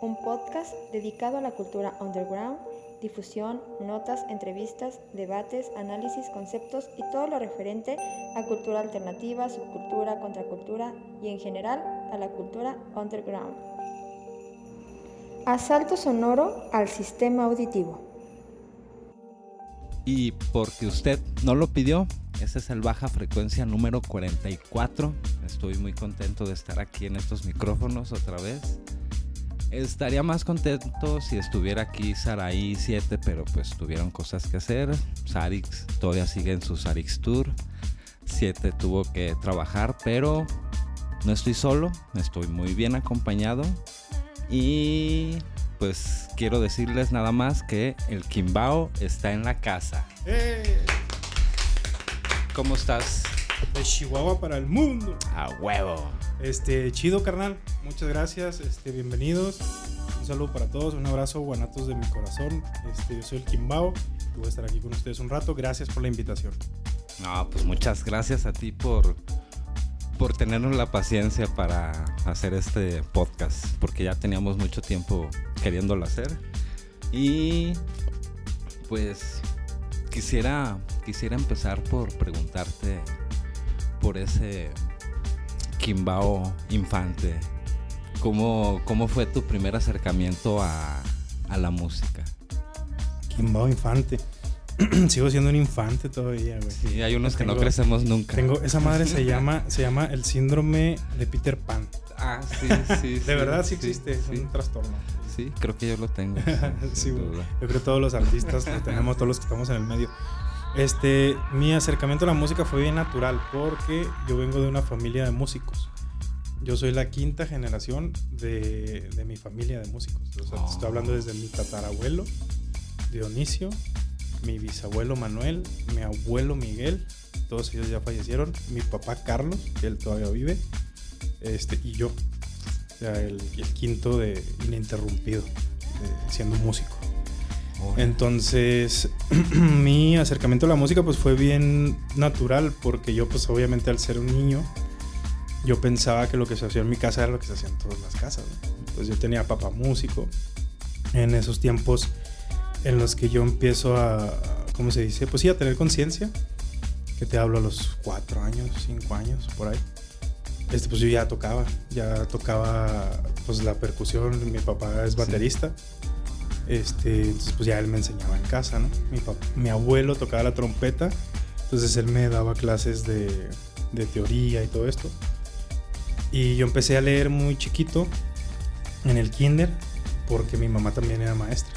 un podcast dedicado a la cultura underground, difusión, notas, entrevistas, debates, análisis, conceptos y todo lo referente a cultura alternativa, subcultura, contracultura y en general a la cultura underground. Asalto sonoro al sistema auditivo. Y porque usted no lo pidió, ese es el Baja Frecuencia número 44. Estoy muy contento de estar aquí en estos micrófonos otra vez. Estaría más contento si estuviera aquí Saraí 7, pero pues tuvieron cosas que hacer. Sarix todavía sigue en su Sarix Tour. 7 tuvo que trabajar, pero no estoy solo, estoy muy bien acompañado. Y pues quiero decirles nada más que el Kimbao está en la casa. ¡Eh! ¿Cómo estás? De Chihuahua para el mundo. A huevo. Este, chido, carnal. Muchas gracias. Este, bienvenidos. Un saludo para todos. Un abrazo, guanatos de mi corazón. Este, yo soy el Kimbao. Y voy a estar aquí con ustedes un rato. Gracias por la invitación. No, pues muchas gracias a ti por, por tenernos la paciencia para hacer este podcast, porque ya teníamos mucho tiempo queriéndolo hacer. Y pues quisiera, quisiera empezar por preguntarte por ese Kimbao infante. ¿Cómo, cómo fue tu primer acercamiento a, a la música? Kimbao Infante. Sigo siendo un infante todavía, güey. Sí, hay unos que no crecemos nunca. Tengo, esa madre se llama, se llama el síndrome de Peter Pan. Ah, sí, sí. De verdad sí existe, es un trastorno. sí, creo que yo lo tengo. Sí. Yo creo que todos los artistas lo tenemos, todos los que estamos en el medio. Este, mi acercamiento a la música fue bien natural porque yo vengo de una familia de músicos. Yo soy la quinta generación de, de mi familia de músicos. Estoy hablando desde mi tatarabuelo, Dionisio, mi bisabuelo Manuel, mi abuelo Miguel, todos ellos ya fallecieron, mi papá Carlos, que él todavía vive, este, y yo, o sea, el, quinto de ininterrumpido, de- siendo músico. Entonces, mi acercamiento a la música pues fue bien natural porque yo pues obviamente al ser un niño, yo pensaba que lo que se hacía en mi casa era lo que se hacía en todas las casas. ¿no? Entonces yo tenía papá músico. En esos tiempos en los que yo empiezo a, ¿cómo se dice? Pues sí, a tener conciencia. Que te hablo a los cuatro años, cinco años, por ahí. Este, pues yo ya tocaba, ya tocaba pues la percusión, mi papá es baterista. Este, entonces pues ya él me enseñaba en casa, ¿no? Mi, mi abuelo tocaba la trompeta, entonces él me daba clases de, de teoría y todo esto. Y yo empecé a leer muy chiquito en el kinder, porque mi mamá también era maestra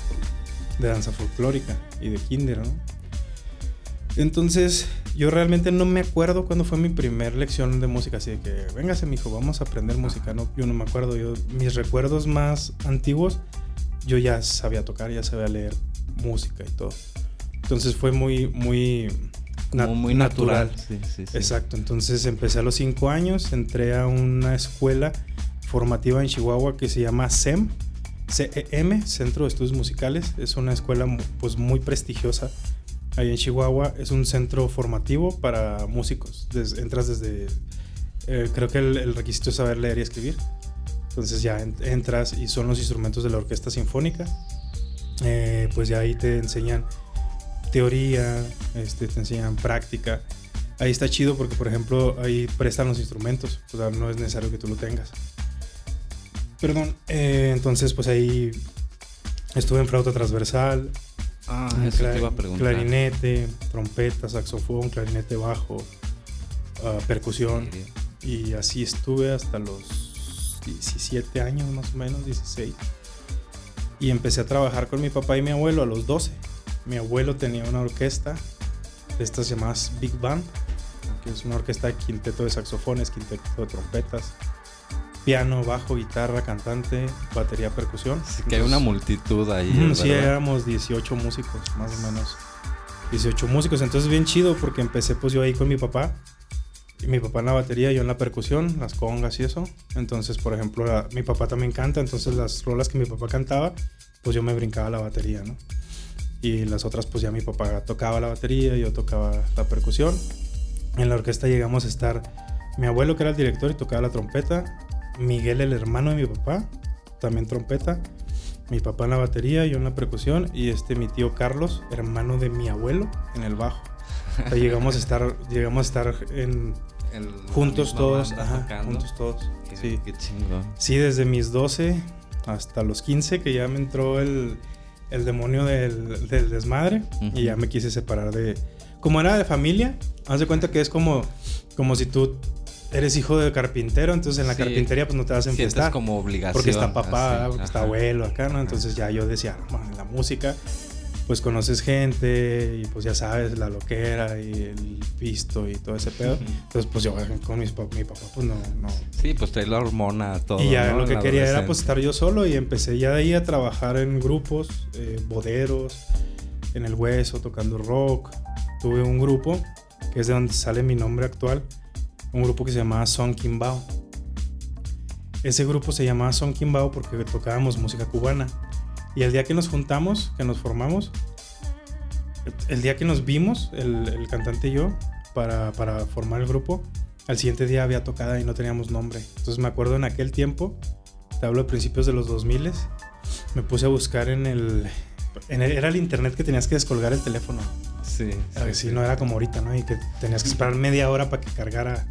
de danza folclórica y de kinder, ¿no? Entonces, yo realmente no me acuerdo cuándo fue mi primer lección de música, así de que, véngase, mijo, vamos a aprender música, ¿no? Yo no me acuerdo, yo, mis recuerdos más antiguos, yo ya sabía tocar, ya sabía leer música y todo. Entonces fue muy, muy, Como nat- muy natural. Sí, sí, sí. Exacto, entonces empecé a los 5 años, entré a una escuela formativa en Chihuahua que se llama CEM, CEM, Centro de Estudios Musicales. Es una escuela pues muy prestigiosa ahí en Chihuahua. Es un centro formativo para músicos. Des- entras desde, eh, creo que el, el requisito es saber leer y escribir. Entonces ya en- entras y son los instrumentos de la orquesta sinfónica. Eh, pues ya ahí te enseñan teoría, este, te enseñan práctica. Ahí está chido porque, por ejemplo, ahí prestan los instrumentos. O sea, no es necesario que tú lo tengas. Perdón. eh, entonces, pues ahí estuve en flauta transversal, Ah, eso te iba a preguntar. clarinete, trompeta, saxofón, clarinete bajo, ah, percusión. Y así estuve hasta los 17 años más o menos, 16. Y empecé a trabajar con mi papá y mi abuelo a los 12. Mi abuelo tenía una orquesta de estas llamadas Big Band, que es una orquesta de quinteto de saxofones, quinteto de trompetas, piano, bajo, guitarra, cantante, batería, percusión. Sí, que hay una multitud ahí. Sí, éramos 18 músicos, más o menos. 18 músicos, entonces bien chido porque empecé pues yo ahí con mi papá. Mi papá en la batería, yo en la percusión, las congas y eso. Entonces, por ejemplo, mi papá también canta, entonces las rolas que mi papá cantaba, pues yo me brincaba la batería, ¿no? Y las otras, pues ya mi papá tocaba la batería, yo tocaba la percusión. En la orquesta llegamos a estar mi abuelo, que era el director, y tocaba la trompeta. Miguel, el hermano de mi papá, también trompeta. Mi papá en la batería, yo en la percusión. Y este, mi tío Carlos, hermano de mi abuelo, en el bajo. Llegamos a estar, llegamos a estar en, El- juntos todos. juntos todos. Sí. qué chingón. Sí, desde mis 12 hasta los 15, que ya me entró el, el demonio del, del desmadre y ya me quise separar de... Como era de familia, haz de cuenta que es como, como si tú eres hijo de carpintero, entonces en la Sí. carpintería pues no te vas a enfiestar. como obligación. Porque está papá, así, porque está ajá. abuelo acá, ¿no? Entonces ya yo decía, "No, en la música, pues conoces gente y pues ya sabes la loquera y el pisto y todo ese pedo. Entonces pues yo con mis, pa- mi papá pues no, no, Sí, pues trae la hormona, todo. y ya ¿no? lo que quería era pues estar yo solo y empecé ya de ahí a trabajar en grupos, eh, boderos, en el hueso, tocando rock. Tuve un grupo, que es de donde sale mi nombre actual, un grupo que se llamaba Son Kimbao. Ese grupo se llamaba Son Kimbao porque tocábamos música cubana. Y el día que nos juntamos, que nos formamos, el día que nos vimos, el, el cantante y yo, para, para formar el grupo, al siguiente día había tocada y no teníamos nombre. Entonces me acuerdo en aquel tiempo, te hablo de principios de los 2000, me puse a buscar en el, en el- Era el internet que tenías que descolgar el teléfono. Sí. A ver, si no era como ahorita, ¿no? Y que tenías que esperar media hora para que cargara.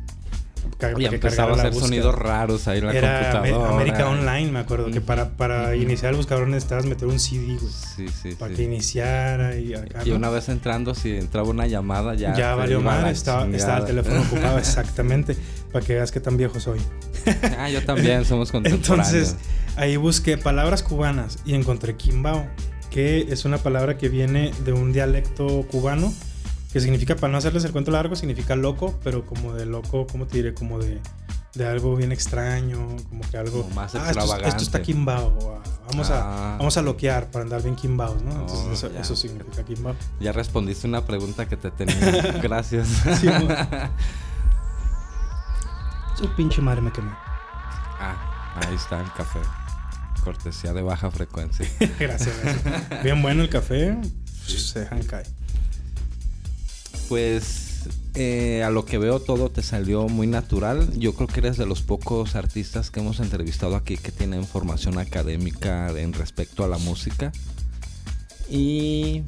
Y que empezaba a hacer búsqueda. sonidos raros ahí en la Era computadora. América Online, me acuerdo, que para, para iniciar el buscador necesitabas meter un CD, güey. Sí, sí, Para sí. que iniciara y acá. Y una vez entrando, si entraba una llamada, ya. ya, valió madre, estaba, estaba el teléfono ocupado, exactamente. Para que veas qué tan viejo soy. ah, yo también, somos contemporáneos. Entonces, ahí busqué palabras cubanas y encontré quimbao, que es una palabra que viene de un dialecto cubano, que significa, para no hacerles el cuento largo, significa loco, pero como de loco, ¿cómo te diré? Como de, de algo bien extraño, como que algo... Como más "Ah, esto, es- esto está extravagante". quimbao, ah, vamos, Ah. a, vamos a loquear para andar bien quimbaos, ¿no? Entonces, Oh, eso, significa quimbao. Ya respondiste una pregunta que te tenía. Gracias. Sí. Su pinche madre me quemé. ah, ahí está el café. Cortesía de baja frecuencia. gracias, gracias. Bien bueno el café, se dejan caer. Pues eh, a lo que veo todo te salió muy natural. Yo creo que eres de los pocos artistas que hemos entrevistado aquí que tienen formación académica en respecto a la música. Y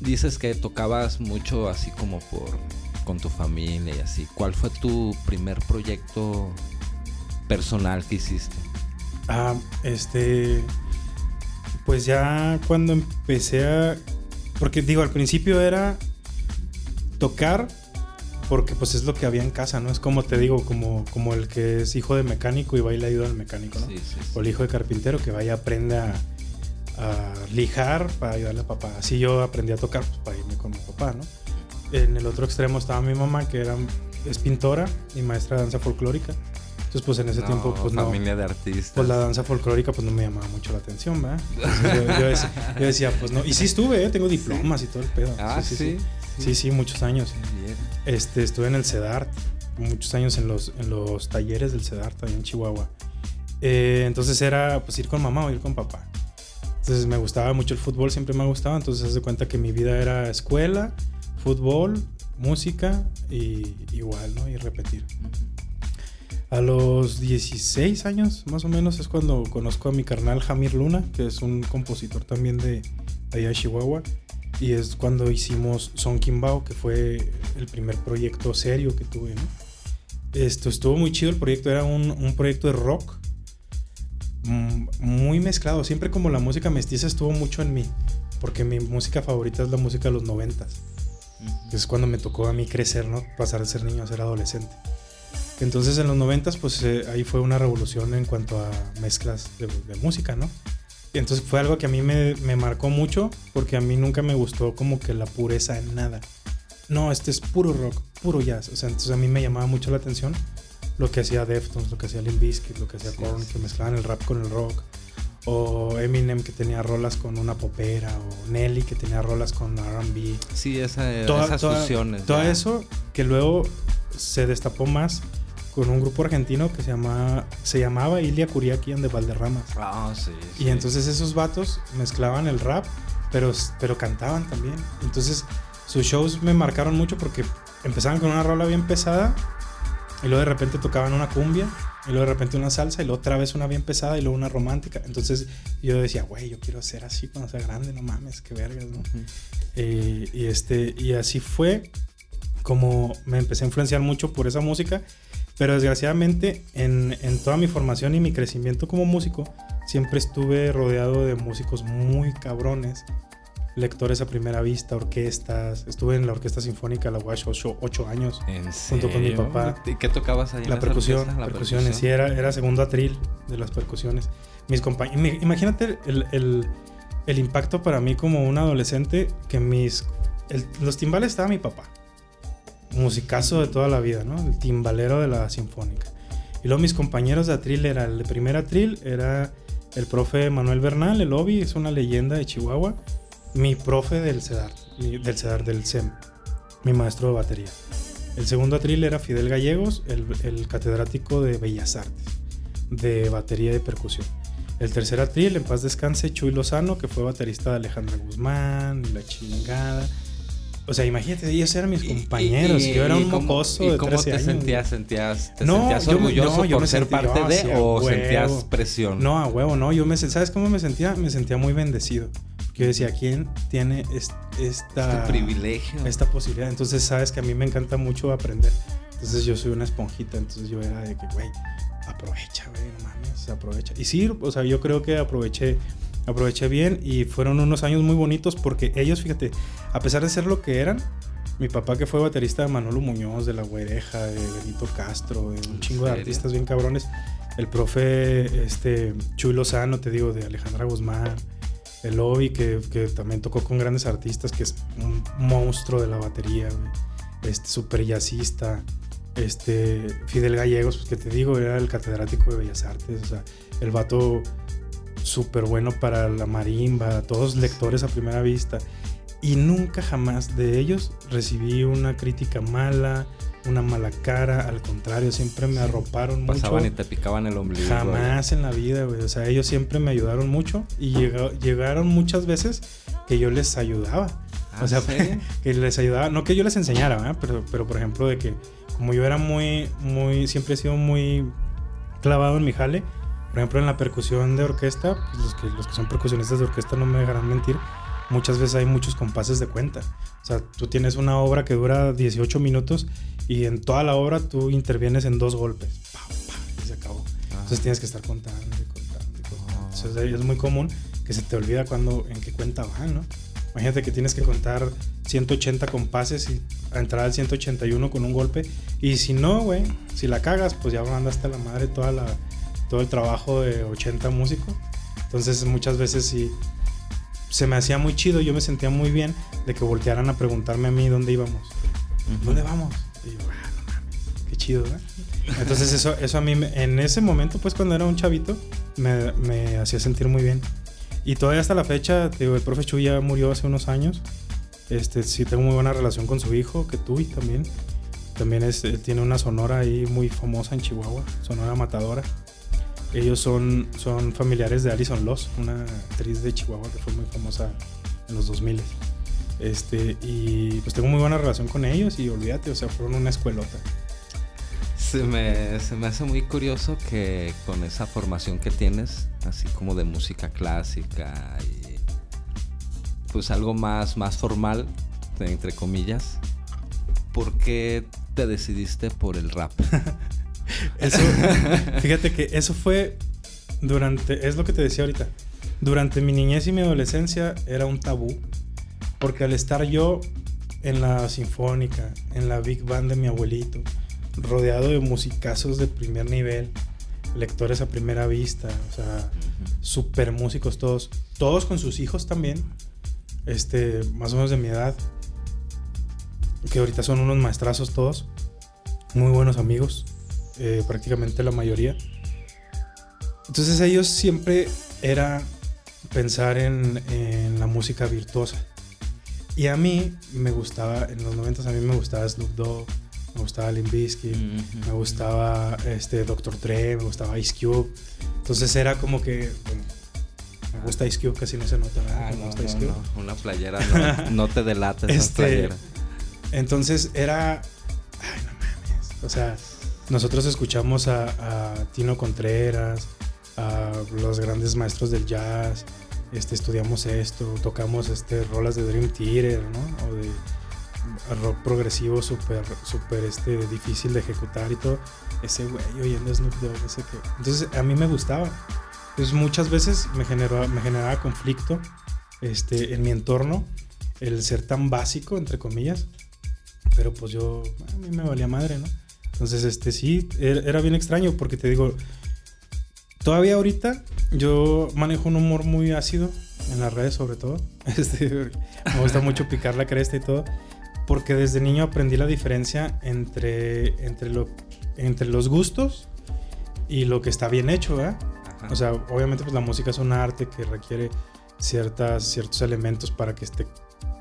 dices que tocabas mucho así como por con tu familia y así. ¿Cuál fue tu primer proyecto personal que hiciste? Ah, este. Pues ya cuando empecé a. Porque digo, al principio era tocar. Porque pues es lo que había en casa, ¿no? Es como te digo, como, como el que es hijo de mecánico y va y le ayuda al mecánico, ¿no? Sí, sí, sí. O el hijo de carpintero que vaya aprende a, lijar para ayudarle a papá. Así yo aprendí a tocar pues, para irme con mi papá, ¿no? En el otro extremo estaba mi mamá, que era, es pintora y maestra de danza folclórica. Entonces, pues en ese No, tiempo, pues no familia de artistas. pues la danza folclórica pues no me llamaba mucho la atención, ¿verdad? Entonces, yo, yo decía, yo decía, pues no. Y sí estuve, ¿eh? tengo diplomas y todo el pedo. Ah, sí. Sí, sí, sí, muchos años. Este, estuve en el CEDART, muchos años en los, en los talleres del CEDART ahí en Chihuahua. Eh, entonces era pues ir con mamá o ir con papá. Entonces me gustaba mucho el fútbol, siempre me ha gustado. Entonces haz de cuenta que mi vida era escuela, fútbol, música y igual, ¿no? Y repetir. A los 16 años, más o menos, es cuando conozco a mi carnal Jamir Luna, que es un compositor también de allá de Chihuahua. Y es cuando hicimos Son Kimbao, que fue el primer proyecto serio que tuve, ¿no? Esto estuvo muy chido, el proyecto era un, un proyecto de rock, mm, muy mezclado. Siempre como la música mestiza estuvo mucho en mí, porque mi música favorita es la música de los noventas. Es cuando me tocó a mí crecer, ¿no? Pasar de ser niño a ser adolescente. Entonces en los noventas, pues eh, ahí fue una revolución en cuanto a mezclas de, de música, ¿no? Entonces fue algo que a mí me, me marcó mucho, porque a mí nunca me gustó como que la pureza en nada. No, este es puro rock, puro jazz. O sea, entonces a mí me llamaba mucho la atención lo que hacía Deftones, lo que hacía Limp Bizkit, lo que hacía Korn, que mezclaban el rap con el rock. O Eminem que tenía rolas con una popera, o Nelly que tenía rolas con R&B. Sí, esa, esas fusiones. Todo eso que luego se destapó más con un grupo argentino que se, llama, se llamaba Ilia Curiaquian de Valderramas. Ah, sí, Y entonces esos vatos mezclaban el rap, pero, pero cantaban también. Entonces sus shows me marcaron mucho porque empezaban con una rola bien pesada y luego de repente tocaban una cumbia y luego de repente una salsa y luego otra vez una bien pesada y luego una romántica. Entonces yo decía, güey, yo quiero ser así cuando sea grande, no mames, qué vergas, ¿no? y, y, este, y así fue como me empecé a influenciar mucho por esa música, pero desgraciadamente en, en toda mi formación y mi crecimiento como músico, siempre estuve rodeado de músicos muy cabrones, lectores a primera vista, orquestas. Estuve en la Orquesta Sinfónica La Wash ocho, años junto con mi papá. ¿Y qué tocabas ahí? La, percusión, la percusiones. Sí, era, era segundo atril de las percusiones. Mis compañeros, imagínate el, el, el, impacto para mí como un adolescente que mis... los timbales estaba mi papá musicazo de toda la vida, ¿no? El timbalero de la sinfónica. Y luego mis compañeros de atril era, el primer atril era el profe Manuel Bernal, el Obi, es una leyenda de Chihuahua. Mi profe del CEDAR, del CEDAR, del SEM, mi maestro de batería. El segundo atril era Fidel Gallegos, el, el catedrático de Bellas Artes, de batería y percusión. El tercer atril, en paz descanse, Chuy Lozano, que fue baterista de Alejandra Guzmán, la chingada. O sea, imagínate, ellos eran mis compañeros. Y, yo era un mocoso de cómo te sentías? ¿Sentías, te sentías orgulloso yo por ser parte de o sentías presión? No, a huevo, no. Yo me ¿sabes cómo me sentía? Me sentía muy bendecido. Yo decía, ¿quién tiene esta... Este privilegio. Esta posibilidad. Entonces, sabes que a mí me encanta mucho aprender. Entonces, yo soy una esponjita. Entonces, yo era de que, güey, aprovecha, güey, no mames, aprovecha. Y sí, o sea, yo creo que aproveché aproveché bien y fueron unos años muy bonitos porque ellos, fíjate, a pesar de ser lo que eran, mi papá que fue baterista de Manolo Muñoz, de La Güereja, de Benito Castro, de un chingo de artistas bien cabrones, el profe este, Chuy Lozano, te digo, de Alejandra Guzmán, el Obi, que, que, también tocó con grandes artistas, que es un monstruo de la batería, este, super jazzista, este, Fidel Gallegos, pues que te digo, era el catedrático de Bellas Artes, o sea, el vato súper bueno para la marimba, todos lectores a primera vista. Y nunca jamás de ellos recibí una crítica mala, una mala cara, al contrario, siempre me arroparon mucho. Pasaban y te picaban el ombligo. Jamás en la vida, güey. O sea, ellos siempre me ayudaron mucho y llegaron muchas veces que yo les ayudaba. o sea, ah, que les ayudaba, no que yo les enseñara, pero, pero por ejemplo, de que como yo era muy, muy, siempre he sido muy clavado en mi jale, por ejemplo, en la percusión de orquesta, pues, los, que, los que son percusionistas de orquesta no me dejarán mentir, muchas veces hay muchos compases de cuenta. O sea, tú tienes una obra que dura 18 minutos y en toda la obra tú intervienes en dos golpes. y se acabó. Entonces tienes que estar contando y contando y contando. Entonces es muy común que se te olvida cuando, en qué cuenta van, ¿no? Imagínate que tienes que contar 180 compases y entrar al 181 con un golpe. Y si no, güey, si la cagas, pues ya mandaste a la madre toda la, todo el trabajo de 80 músicos. Entonces muchas veces sí se me hacía muy chido, yo me sentía muy bien de que voltearan a preguntarme a mí dónde íbamos. ¿Dónde vamos? Y yo, ah, no mames, qué chido, ¿verdad? Entonces eso, eso a mí, en ese momento, pues cuando era un chavito, me, me hacía sentir muy bien. Y todavía hasta la fecha, digo, el profe Chuy ya murió hace unos años. Este, sí tengo muy buena relación con su hijo, que tú y también. También es, tiene una sonora ahí muy famosa en Chihuahua, sonora matadora. Ellos son, son familiares de Alison Loss, una actriz de Chihuahua que fue muy famosa en los 2000. Este, y pues tengo muy buena relación con ellos y olvídate, o sea, fueron una escuelota. Se me, se me hace muy curioso que con esa formación que tienes, así como de música clásica y pues algo más, más formal, entre comillas, ¿por qué te decidiste por el rap? Eso, fíjate que eso fue durante, es lo que te decía ahorita, durante mi niñez y mi adolescencia era un tabú, porque al estar yo en la sinfónica, en la big band de mi abuelito, rodeado de musicazos de primer nivel, lectores a primera vista, o sea, super músicos todos, todos con sus hijos también, este, más o menos de mi edad, que ahorita son unos maestrazos todos, muy buenos amigos, eh, prácticamente la mayoría. Entonces ellos siempre era pensar en, en, la música virtuosa. Y a mí me gustaba, en los 90 a mí me gustaba Snoop Dogg, me gustaba Limp Bizkit, me gustaba este, Dr. Dre, me gustaba Ice Cube. Entonces era como que, me gusta Ice Cube, casi no se nota, ah, me gusta Ice Cube. Una playera no, no te delata esa este, playera. Entonces era, ay, no mames, o sea, nosotros escuchamos a, Tino Contreras, a los grandes maestros del jazz, este, estudiamos esto, tocamos este, rolas de Dream Theater, ¿no? O de rock progresivo súper super este, difícil de ejecutar y todo. Ese güey oyendo Snoop Dogg, ese que... Entonces a mí me gustaba. Entonces muchas veces me, me generaba conflicto este, en mi entorno el ser tan básico, entre comillas. Pero pues yo, a mí me valía madre, ¿no? Entonces, este sí, era bien extraño porque te digo, Todavía ahorita yo manejo un humor muy ácido en las redes sobre todo. Este, me gusta mucho picar la cresta y todo. Porque desde niño aprendí la diferencia entre, entre, lo, entre los gustos y lo que está bien hecho, O sea, obviamente pues la música es un arte que requiere ciertas, ciertos elementos para que, esté,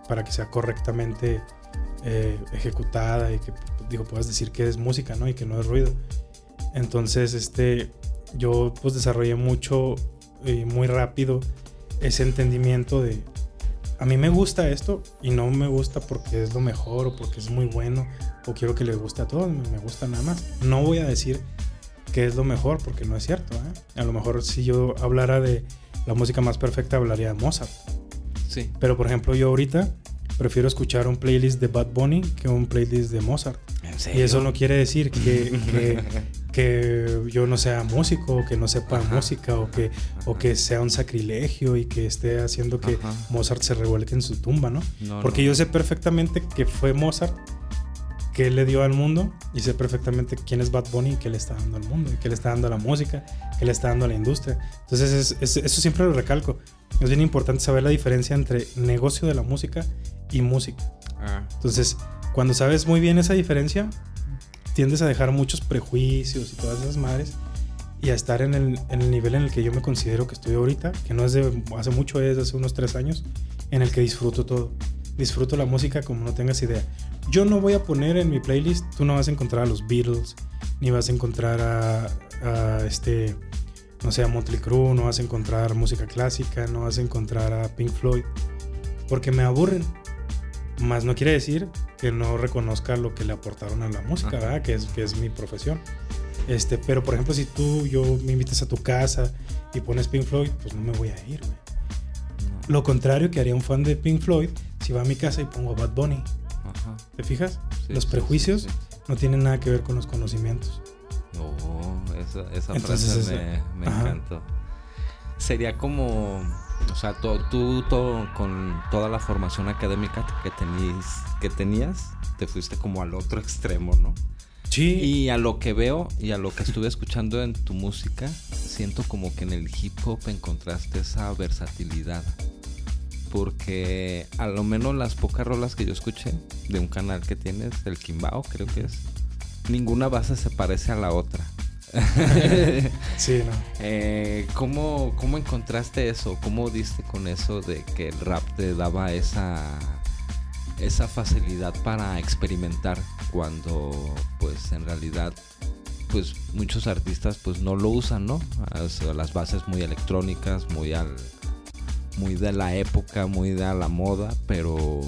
para que sea correctamente eh, ejecutada y que digo, puedas decir que es música, ¿no? Y que no es ruido. Entonces, este, yo pues desarrollé mucho y muy rápido ese entendimiento de a mí me gusta esto y no me gusta porque es lo mejor o porque es muy bueno o quiero que le guste a todos, me gusta nada más. No voy a decir que es lo mejor porque no es cierto. ¿eh? A lo mejor si yo hablara de la música más perfecta hablaría de Mozart. Sí. Pero por ejemplo yo ahorita prefiero escuchar un playlist de Bad Bunny que un playlist de Mozart. Y eso no quiere decir que, que yo no sea músico o que no sepa música o que, o que sea un sacrilegio y que esté haciendo que Mozart se revuelque en su tumba, ¿no? Porque yo sé perfectamente que fue Mozart que le dio al mundo y sé perfectamente quién es Bad Bunny y qué le está dando al mundo y qué le está dando a la música, qué le está dando a la industria. Entonces eso siempre lo recalco. Es bien importante saber la diferencia entre negocio de la música y música. Ah. Entonces, cuando sabes muy bien esa diferencia, tiendes a dejar muchos prejuicios y todas esas madres y a estar en el, nivel en el que yo me considero que estoy ahorita, que no es de hace mucho, es de hace unos tres años, en el que disfruto todo. Disfruto la música como no tengas idea. Yo no voy a poner en mi playlist, tú no vas a encontrar a los Beatles, ni vas a encontrar a, este, no sé, a Motley Crue, no vas a encontrar música clásica, no vas a encontrar a Pink Floyd, porque me aburren. Más no quiere decir que no reconozca lo que le aportaron a la música, ¿verdad? Que es, que es mi profesión. Este, pero por ejemplo, si tú, yo me invitas a tu casa y pones Pink Floyd, pues no me voy a ir, güey. Lo contrario que haría un fan de Pink Floyd si va a mi casa y pongo Bad Bunny. ¿Te fijas? los prejuicios no tienen nada que ver con los conocimientos. No, esa, esa frase me, me encantó. Sería como o sea, tú, todo, con toda la formación académica que, que tenías, te fuiste como al otro extremo, ¿no? Sí. Y a lo que veo y a lo que estuve escuchando en tu música, siento como que en el hip hop encontraste esa versatilidad. Porque a lo menos las pocas rolas que yo escuché de un canal que tienes, el Kimbao creo que es, ninguna base se parece a la otra. sí, no. Eh, ¿cómo, ¿Cómo encontraste eso? ¿Cómo diste con eso de que el rap te daba esa, esa facilidad para experimentar cuando pues en realidad pues muchos artistas pues no lo usan, ¿no? Las bases muy electrónicas, muy al muy de la época, muy de la moda, pero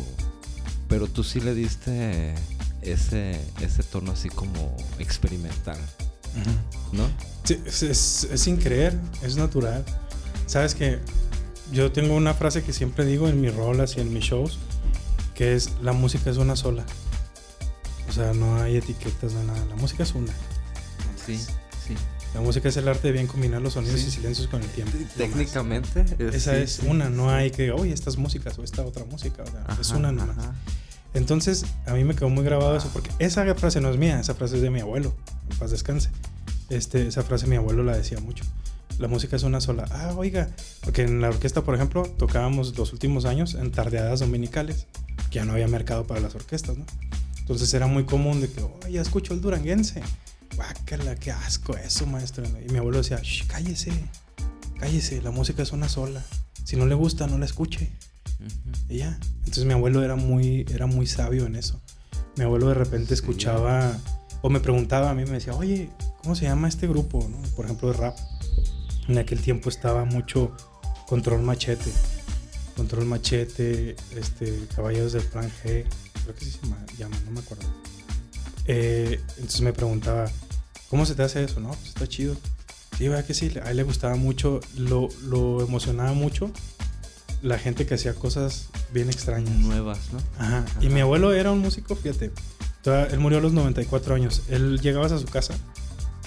pero tú sí le diste ese ese tono así como experimental. ¿No? Sí, es, sin creer, es natural. Sabes que yo tengo una frase que siempre digo en mis rolas y en mis shows, que es la música es una sola. O sea, no hay etiquetas de nada, la música es una. Sí, sí. La música es el arte de bien combinar los sonidos y silencios con el tiempo. Técnicamente. Esa es una, no hay que, oye, estas músicas o esta otra música. es una nomás. Entonces, a mí me quedó muy grabado eso, porque esa frase no es mía, esa frase es de mi abuelo, en paz descanse. Este, esa frase mi abuelo la decía mucho. La música es una sola. Ah, oiga, porque en la orquesta, por ejemplo, tocábamos los últimos años en tardeadas dominicales, que ya no había mercado para las orquestas, ¿no? Entonces era muy común de que, oye, ya escucho el duranguense. guácala, qué asco eso, maestro. Y mi abuelo decía, Shh, cállese, cállese, la música es una sola. Si no le gusta, no la escuche. Y ya. Entonces mi abuelo era muy, era muy sabio en eso. Mi abuelo de repente escuchaba o me preguntaba a mí, me decía, oye, ¿cómo se llama este grupo? ¿no? Por ejemplo, de rap. En aquel tiempo estaba mucho Control Machete. Control Machete, este, Caballeros del Plan G, creo que sí se llama, no me acuerdo. Eh, entonces me preguntaba, ¿cómo se te hace eso? No, pues está chido. Sí, vea que sí, a él le gustaba mucho, lo, lo emocionaba mucho la gente que hacía cosas bien extrañas. Nuevas, ¿no? Ajá. Y mi abuelo era un músico, fíjate. Él murió a los 94 años. Él llegaba a su casa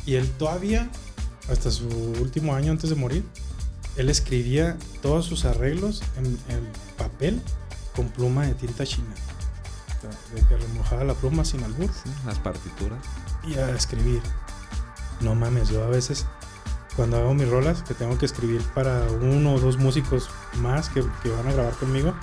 y él todavía, hasta su último año antes de morir, él escribía todos sus arreglos en, papel con pluma de tinta china. de que remojaba la pluma sin albur. las partituras. Y a escribir. No mames, yo a veces cuando hago mis rolas, que tengo que escribir para uno o dos músicos más que, que van a grabar conmigo,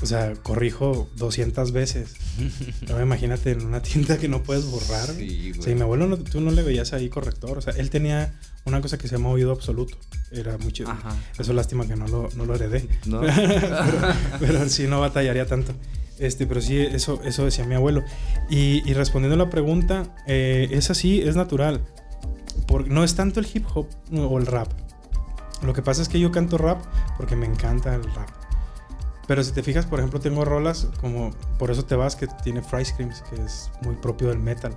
o sea, corrijo 200 veces. Ahora imagínate en una tinta que no puedes borrar. Sí, güey. mi abuelo, tú no le veías ahí corrector. O sea, él tenía una cosa que se llama oído absoluto. Era muy chido. Ajá. Eso lástima que no lo, no lo heredé. ¿No? pero, sí, no batallaría tanto. Este, pero sí, eso, eso decía mi abuelo. Y, respondiendo a la pregunta, eh, es así, es natural. Porque no es tanto el hip hop o el rap. Lo que pasa es que yo canto rap porque me encanta el rap. Pero si te fijas, por ejemplo, tengo rolas como Por eso te vas, que tiene Fry Screams, que es muy propio del metal,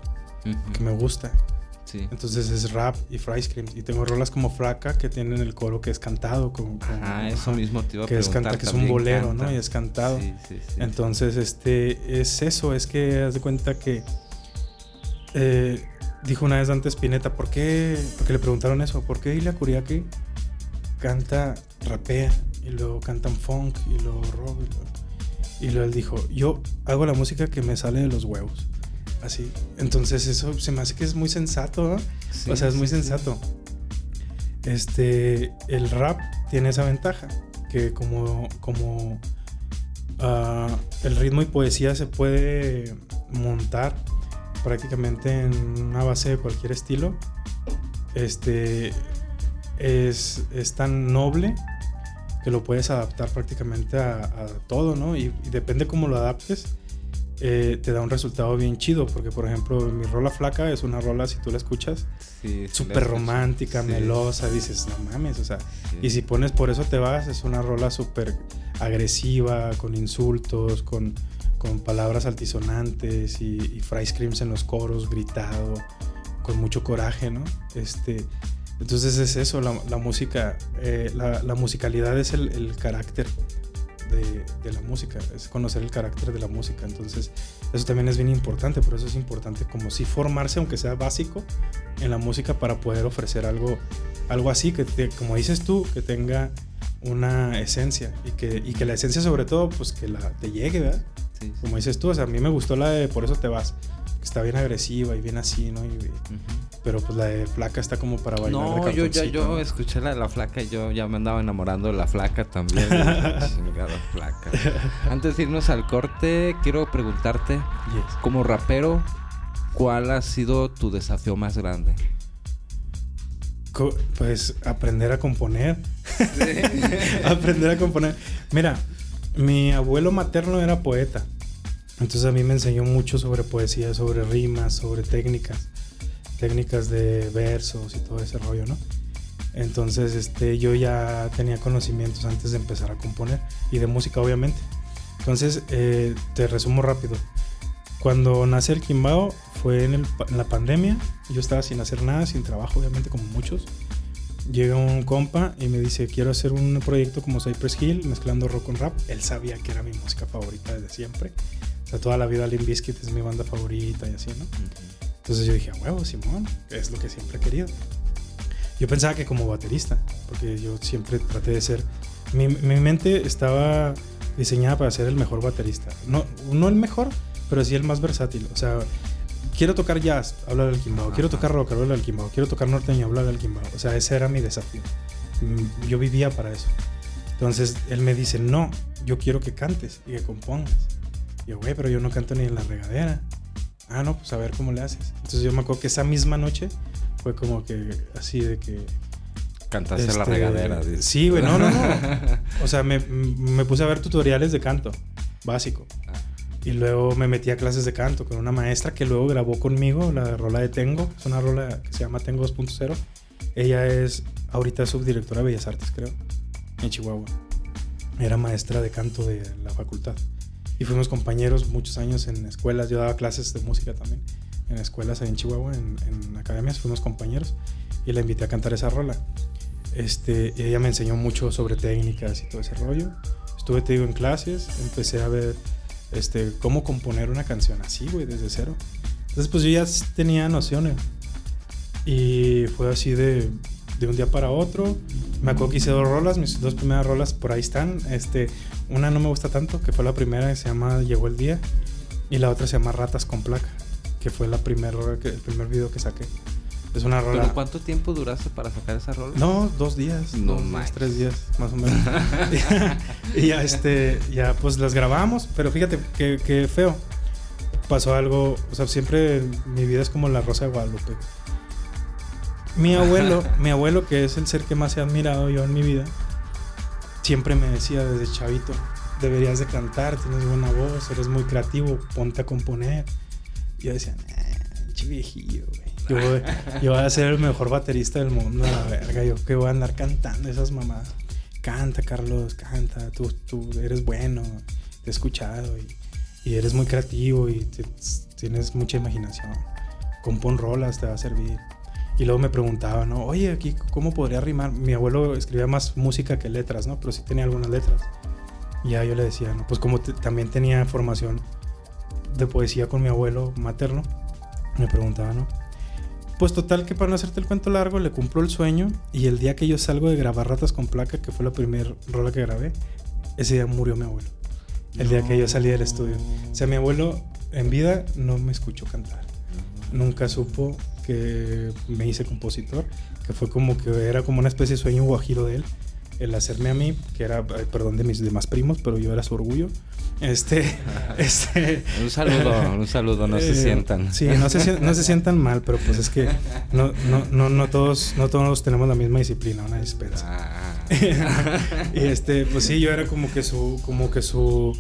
que me gusta. Sí. Entonces es rap y Fry Screams. Y tengo rolas como Fraca, que tienen el coro que es cantado. Como, ah, eso mismo te iba a que es canta, Que es un bolero, ¿no? Y es cantado. Sí, sí, Entonces, este, es eso, es que haz de cuenta que. Eh, dijo una vez antes Spinetta, ¿por qué? Porque le preguntaron eso, ¿por qué Ilia Kuriaki canta, rapea y luego cantan funk y luego rock y luego, él dijo, yo hago la música que me sale de los huevos. Así. Entonces eso se me hace que es muy sensato, ¿no? o sea, es muy sensato. Este, el rap tiene esa ventaja, que como, como ah, el ritmo y poesía se puede montar prácticamente en una base de cualquier estilo, este, es, es tan noble que lo puedes adaptar prácticamente a, todo, ¿no? Y, depende cómo lo adaptes, eh, te da un resultado bien chido, porque por ejemplo mi rola flaca es una rola, si tú la escuchas, súper romántica, melosa, dices, no mames, o sea, y si pones por eso te vas, es una rola súper agresiva, con insultos, con, con palabras altisonantes y, y fry screams en los coros, gritado, con mucho coraje, ¿no? Este, entonces es eso, la, música, eh, la, musicalidad es el, carácter de, la música, es conocer el carácter de la música. Entonces eso también es bien importante, por eso es importante como si formarse, aunque sea básico, en la música para poder ofrecer algo, algo así, que como dices tú, que tenga una esencia y que, y que la esencia sobre todo, pues que la, te llegue, ¿verdad? Como dices tú, o sea, a mí me gustó la de Por eso te vas, que está bien agresiva y bien así, ¿no? Y, pero pues la de flaca está como para bailar. No, yo ya yo escuché la de la flaca y yo ya me andaba enamorando de la flaca también. flaca. Antes de irnos al corte, quiero preguntarte, como rapero, ¿cuál ha sido tu desafío más grande? pues aprender a componer. aprender a componer. Mira, mi abuelo materno era poeta. Entonces a mí me enseñó mucho sobre poesía, sobre rimas, sobre técnicas técnicas de versos y todo ese rollo, ¿no? Entonces, este, yo ya tenía conocimientos antes de empezar a componer y de música, obviamente. Entonces, eh, te resumo rápido. Cuando nace el Kimbao fue en, la pandemia. Yo estaba sin hacer nada, sin trabajo, obviamente, como muchos. Llega un compa y me dice, quiero hacer un proyecto como Cypress Hill, mezclando rock con rap. Él sabía que era mi música favorita desde siempre. O sea, toda la vida Limp Bizkit es mi banda favorita y así, ¿no? Entonces yo dije, a huevo, Simón, es lo que siempre he querido. Yo pensaba que como baterista, porque yo siempre traté de ser. Mi, mi mente estaba diseñada para ser el mejor baterista. No, no el mejor, pero sí el más versátil. O sea, quiero tocar jazz, hablar del Kimbao. Quiero tocar rock, hablar del Kimbao. Quiero tocar norteño, hablar del Kimbao. O sea, ese era mi desafío. Mm, yo vivía para eso. Entonces él me dice, no, yo quiero que cantes y que compongas. Y yo, güey, pero yo no canto ni en la regadera ah, no, pues a ver cómo le haces. Entonces yo me acuerdo que esa misma noche fue como que así de que... Cantaste la este, regadera. dices. Sí, güey, no, no, no. O sea, me, me puse a ver tutoriales de canto básico. Ah. Y luego me metí a clases de canto con una maestra que luego grabó conmigo la rola de Tengo. Es una rola que se llama Tengo 2.0. Ella es ahorita subdirectora de Bellas Artes, creo, en Chihuahua. Era maestra de canto de la facultad. Y fuimos compañeros muchos años en escuelas. Yo daba clases de música también en escuelas ahí en Chihuahua, en, en academias. Fuimos compañeros y la invité a cantar esa rola. Este, ella me enseñó mucho sobre técnicas y todo ese rollo. Estuve, te digo, en clases, empecé a ver este, cómo componer una canción así, güey, desde cero. Entonces, pues yo ya tenía nociones. Y fue así de, de un día para otro. Me acuerdo que hice dos rolas, mis dos primeras rolas por ahí están. Este, una no me gusta tanto, que fue la primera, que se llama Llegó el Día. Y la otra se llama Ratas con Placa, que fue la que, el primer video que saqué. Es una rola. ¿Pero cuánto tiempo duraste para sacar esa rola? No, dos días. No dos, manches. tres días, más o menos. y ya, este, ya pues las grabamos, pero fíjate que, que feo. Pasó algo, o sea, siempre mi vida es como la Rosa de Guadalupe. Mi abuelo, mi abuelo, que es el ser que más he admirado yo en mi vida, siempre me decía desde chavito, deberías de cantar, tienes buena voz, eres muy creativo, ponte a componer. Y yo decía, nah, viejillo, güey. Yo, voy- a ser el mejor baterista del mundo, la verga. Yo que voy a andar cantando esas mamadas. Canta, Carlos, canta. Tú, tú eres bueno, te he escuchado y, eres muy creativo y tienes mucha imaginación. Compón rolas, te va a servir. Y luego me preguntaba, ¿no? Oye, aquí, ¿cómo podría rimar? Mi abuelo escribía más música que letras, ¿no? Pero sí tenía algunas letras. Y ya yo le decía, ¿no? Pues como también tenía formación de poesía con mi abuelo materno, me preguntaba, ¿no? Pues total que para no hacerte el cuento largo, le cumplo el sueño y el día que yo salgo de grabar Ratas con Placa, que fue la primera rola que grabé, ese día murió mi abuelo. El día que yo salí del estudio. O sea, mi abuelo en vida no me escuchó cantar. Nunca supo que me hice compositor, que fue como que era como una especie de sueño guajiro de él, el hacerme a mí, que era, perdón, de mis demás primos, pero yo era su orgullo. Este, este, Un saludo, un saludo, no se eh, sientan. Sí, no se, no se sientan mal, pero pues es que no, no, no, no, todos, no todos tenemos la misma disciplina, una dispensa. Ah. y este, pues sí, yo era como que su, como que su,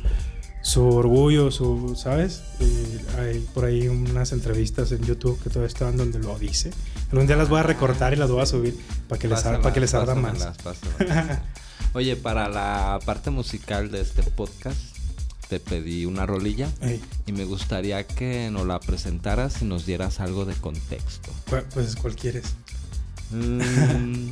su orgullo, su, ¿sabes? Y hay por ahí unas entrevistas en YouTube que todavía estaban donde lo dice. Algún día las voy a recortar y las voy a subir para que les, ar- Pásamelas, para que les arda más. Oye, para la parte musical de este podcast, te pedí una rolilla Ey, y me gustaría que nos la presentaras y nos dieras algo de contexto. ¿cuál- pues, ¿cuál quieres? Mm,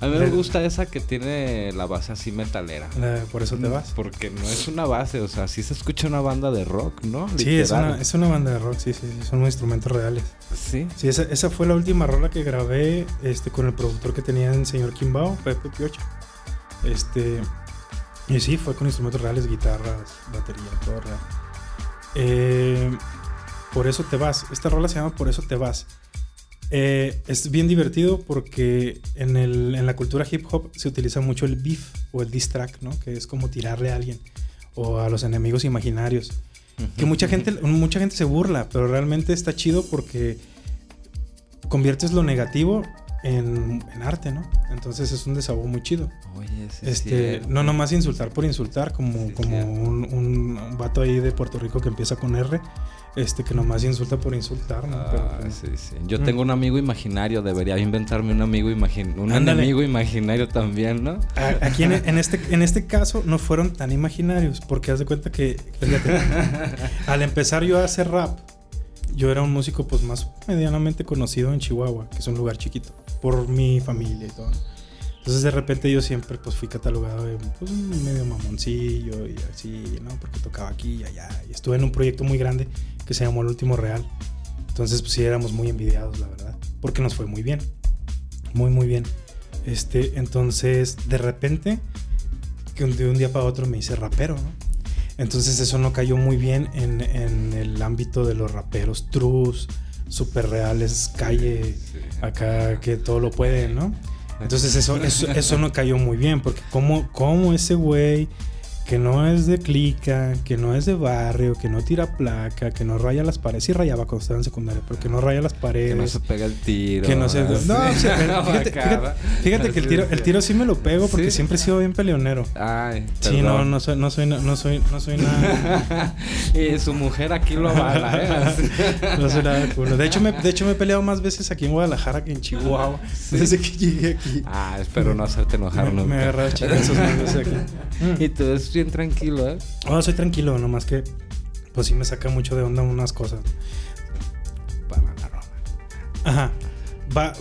a mí me gusta esa que tiene la base así metalera. La- por eso te vas. Porque no es una base, o sea, sí se escucha una banda de rock, ¿no? Sí, es una, es una banda de rock, sí, sí, sí, son instrumentos reales. Sí. Sí, esa, esa fue la última rola que grabé este, con el productor que tenía el señor Kimbao, Pepe Piocha. Este, y sí, fue con instrumentos reales, guitarras, batería, todo real. Eh, por eso te vas. Esta rola se llama Por eso te vas. Eh, es bien divertido porque en, el- en la cultura hip hop se utiliza mucho el beef o el diss track, ¿no? Que es como tirarle a alguien o a los enemigos imaginarios que mucha gente, mucha gente se burla, pero realmente está chido porque conviertes lo negativo en, en arte, ¿no? Entonces es un desahogo muy chido. Oye, sí Este, no nomás insultar por insultar, como, Sí, como un- un vato ahí de Puerto Rico que empieza con R, este que nomás insulta por insultar, ¿no? Pero, Ah, sí, sí. Yo Mm. tengo un amigo imaginario, debería inventarme un amigo imaginario, un Ándale. enemigo imaginario también, ¿no? Aquí en, en este, en este caso no fueron tan imaginarios, porque haz de cuenta que, fíjate, al empezar yo a hacer rap, yo era un músico pues más medianamente conocido en Chihuahua, que es un lugar chiquito, por mi familia y todo. Entonces de repente yo siempre pues fui catalogado de pues, medio mamoncillo y así, ¿no? Porque tocaba aquí y allá. Y estuve en un proyecto muy grande que se llamó El Último Real. Entonces pues sí éramos muy envidiados, la verdad, porque nos fue muy bien. Muy, muy bien. Este, entonces, de repente, que de un día para otro me hice rapero, ¿no? Entonces eso no cayó muy bien en, en el ámbito de los raperos trus, super reales, calle, acá que todo lo pueden, ¿no? Entonces eso, eso, eso no cayó muy bien, porque como, como ese güey que no es de clica, que no es de barrio, que no tira placa, que no raya las paredes. Sí rayaba cuando estaba en secundaria, pero que no raya las paredes. Que no se pega el tiro. Que no se. No, o sea, fíjate, fíjate, fíjate que el tiro, el tiro sí me lo pego porque ¿Sí? siempre he sido bien peleonero. Ay, Sí, no, perdón. no soy, no soy, no soy, no soy nada. y su mujer aquí lo avala, ¿eh? No soy nada de culo. De hecho, me, de hecho, me he peleado más veces aquí en Guadalajara que en Chihuahua. Desde que llegué aquí. Ah, espero no hacerte enojar me, nunca. me agarraba chingazos más veces aquí. Y tú bien tranquilo, ¿eh? No, soy tranquilo, nomás que pues sí me saca mucho de onda unas cosas. Para la ropa. Ajá. Va.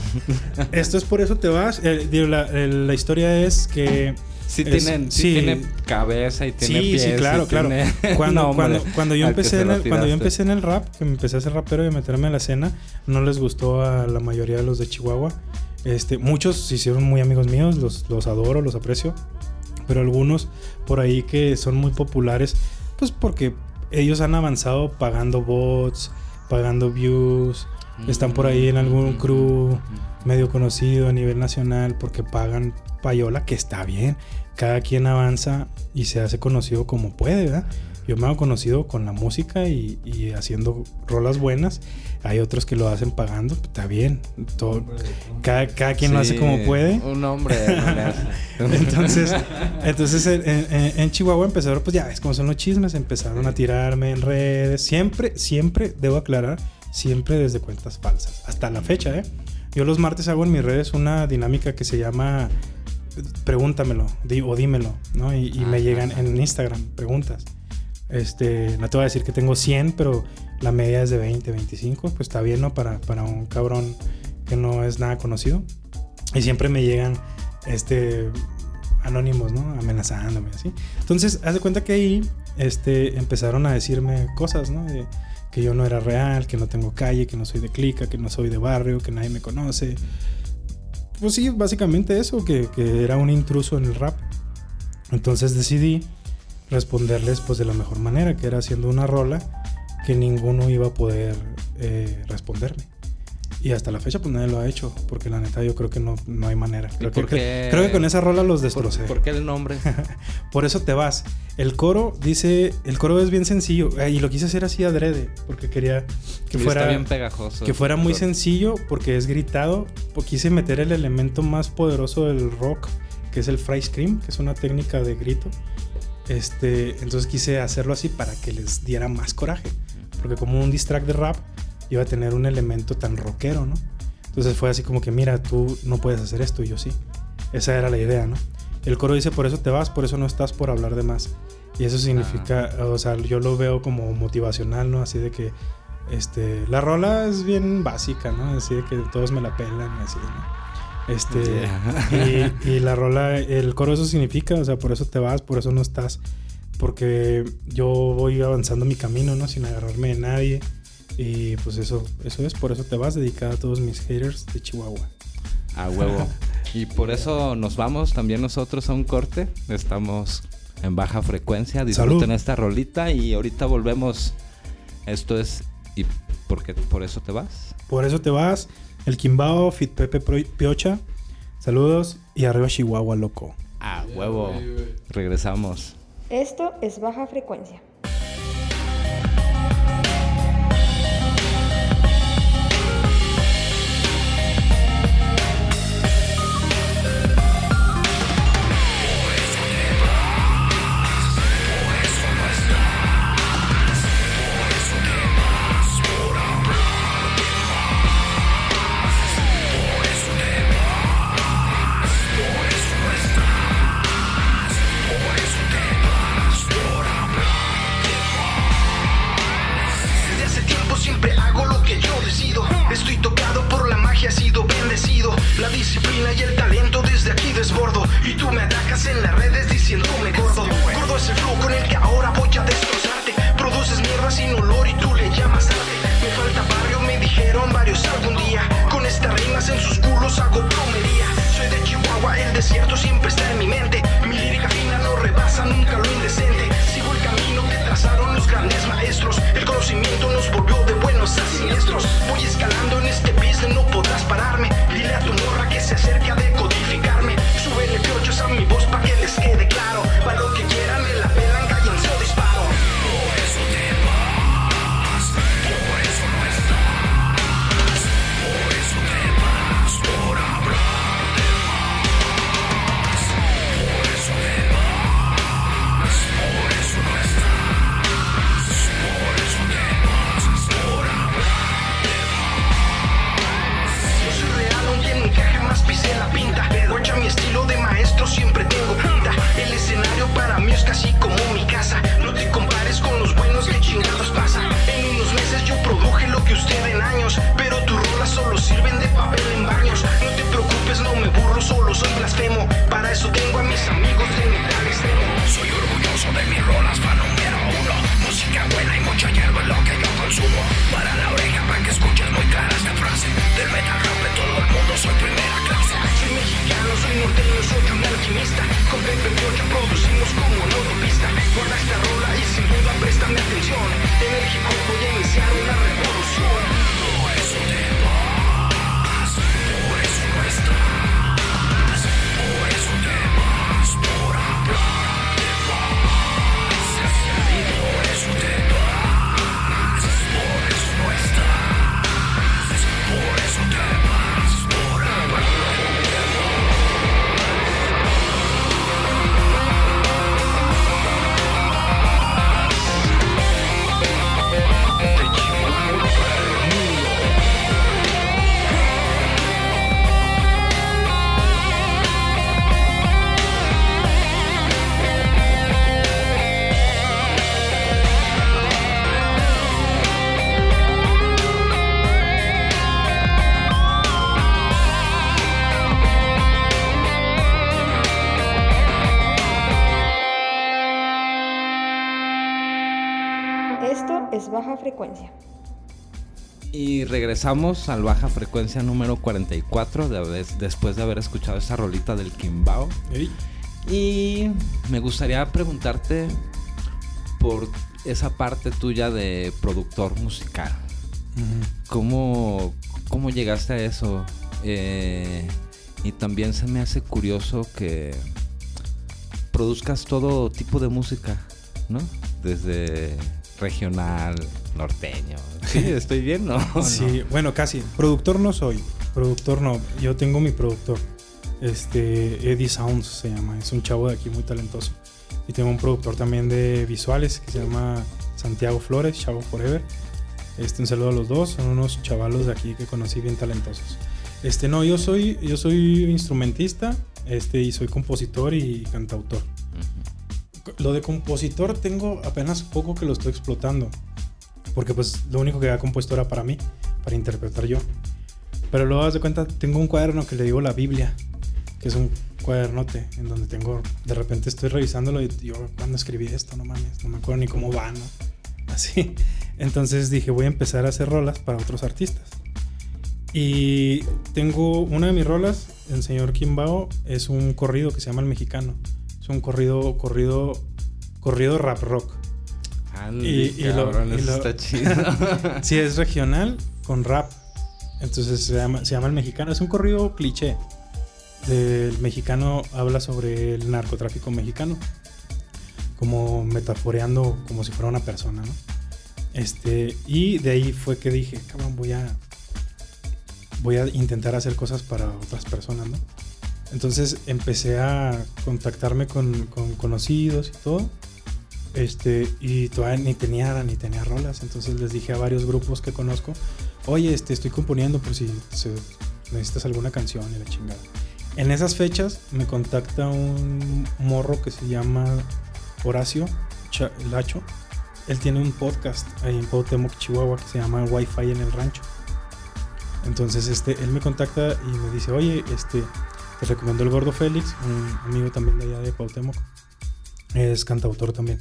Esto es por eso te vas. Eh, digo, la, el- la historia es que. Sí, Es- tienen, sí, sí. tiene cabeza y tiene Sí, pies. sí, claro, claro. tiene Cuando, nombre cuando, cuando yo empecé en el, cuando yo empecé en el rap, que me empecé a ser rapero y a meterme a la escena, no les gustó a la mayoría de los de Chihuahua. Este, muchos se hicieron muy amigos míos, los, los adoro, los aprecio. Pero algunos por ahí que son muy populares, pues porque ellos han avanzado pagando bots, pagando views, están por ahí en algún crew medio conocido a nivel nacional porque pagan payola, que está bien. Cada quien avanza y se hace conocido como puede, ¿verdad? Yo me hago conocido con la música y, y haciendo rolas buenas. Hay otros que lo hacen pagando, está bien. Todo- cada, cada quien lo hace como puede. Un hombre no. Entonces, entonces en, en- en Chihuahua empezaron, pues ya ves cómo son los chismes, empezaron a tirarme en redes. Siempre, siempre, debo aclarar, siempre desde cuentas falsas. Hasta la fecha, ¿eh? Yo los martes hago en mis redes una dinámica que se llama Pregúntamelo di- o dímelo, ¿no? Y, y me llegan en Instagram preguntas. Este, no te voy a decir que tengo 100, pero la media es de 20, 25. Pues está bien, ¿no? Para, para un cabrón que no es nada conocido. Y siempre me llegan este anónimos, ¿no? Amenazándome así. Entonces, haz de cuenta que ahí este empezaron a decirme cosas, ¿no? De que yo no era real, que no tengo calle, que no soy de clica, que no soy de barrio, que nadie me conoce. Pues sí, básicamente eso, que, que era un intruso en el rap. Entonces decidí responderles pues de la mejor manera, que era haciendo una rola que ninguno iba a poder eh, responderme. Y hasta la fecha pues nadie lo ha hecho, porque la neta yo creo que no, no hay manera. Creo que, qué? creo que con esa rola los ¿Por, destrocé. por qué el nombre? Por eso te vas. El coro dice, el coro es bien sencillo eh, y lo quise hacer así adrede, porque quería que fuera bien pegajoso. que fuera muy sencillo porque es gritado. Pues quise meter el elemento más poderoso del rock, que es el fry scream, que es una técnica de grito. Este, entonces quise hacerlo así para que les diera más coraje, porque como un diss track de rap iba a tener un elemento tan rockero, ¿no? Entonces fue así como que, mira, tú no puedes hacer esto y yo sí. Esa era la idea, ¿no? El coro dice, por eso te vas, por eso no estás por hablar de más. Y eso significa, o sea, yo lo veo como motivacional, ¿no? Así de que, este, la rola es bien básica, ¿no? Así de que todos me la pelan así, ¿no? Este, Yeah. y, y la rola, el coro eso significa, o sea, por eso te vas, por eso no estás. Porque yo voy avanzando mi camino, ¿no? Sin agarrarme de nadie. Y pues eso, eso es, por eso te vas, dedicada a todos mis haters de Chihuahua. A huevo. Y por eso nos vamos también nosotros a un corte. Estamos en baja frecuencia. Disfruten Salud. esta rolita y ahorita volvemos. Esto es. ¿Y por qué por eso te vas? Por eso te vas, el Quimbao, Fit Pepe Piocha. Saludos y arriba Chihuahua, loco. A huevo. Regresamos. Esto es baja frecuencia. Es Baja Frecuencia. Y regresamos al baja frecuencia número 44 de haber- después de haber escuchado esa rolita del Kimbao. Y me gustaría preguntarte por esa parte tuya de productor musical. ¿Cómo, cómo llegaste a eso? Eh, y también se me hace curioso que produzcas todo tipo de música, ¿no? Desde regional, norteño. Sí, estoy bien, ¿no? ¿O no? Sí, bueno, casi. Productor no soy. Productor no. Yo tengo mi productor. Este, Eddie Sounds se llama. Es un chavo de aquí muy talentoso. Y tengo un productor también de visuales que se llama Santiago Flores, Chavo Forever. Este, un saludo a los dos. Son unos chavalos de aquí que conocí bien talentosos. Este, no, yo soy, yo soy instrumentista. Este, y soy compositor y cantautor. Ujú. Lo de compositor tengo apenas poco que lo estoy explotando. Porque pues lo único que había compuesto era para mí, para interpretar yo. Pero luego das de cuenta, tengo un cuaderno que le digo la Biblia, que es un cuadernote en donde tengo, de repente estoy revisándolo y yo cuando escribí esto, no mames, no me acuerdo ni cómo va, ¿no? Así. Entonces dije, voy a empezar a hacer rolas para otros artistas. Y tengo una de mis rolas, el señor Kimbao, es un corrido que se llama El Mexicano. Es un corrido, corrido, corrido rap rock. Ándale, Y- y lo- cabrón, y lo- está chido. Sí, es regional con rap. Entonces se llama, se llama El Mexicano. Es un corrido cliché. El mexicano habla sobre el narcotráfico mexicano. Como metaforeando como si fuera una persona, ¿no? Este, y de ahí fue que dije, cabrón, voy a, voy a intentar hacer cosas para otras personas, ¿no? Entonces empecé a contactarme con, con conocidos y todo. Este, y todavía ni tenía, ni tenía rolas. Entonces les dije a varios grupos que conozco, oye, este, estoy componiendo por si se- necesitas alguna canción y la chingada. En esas fechas me contacta un morro que se llama Horacio Cha- Lacho. Él tiene un podcast ahí en Cuauhtémoc, Chihuahua, que se llama Wi-Fi en el rancho. Entonces, este, él me contacta y me dice, oye, este, te recomiendo el Gordo Félix, un amigo también de allá de Cuauhtémoc. Es cantautor también.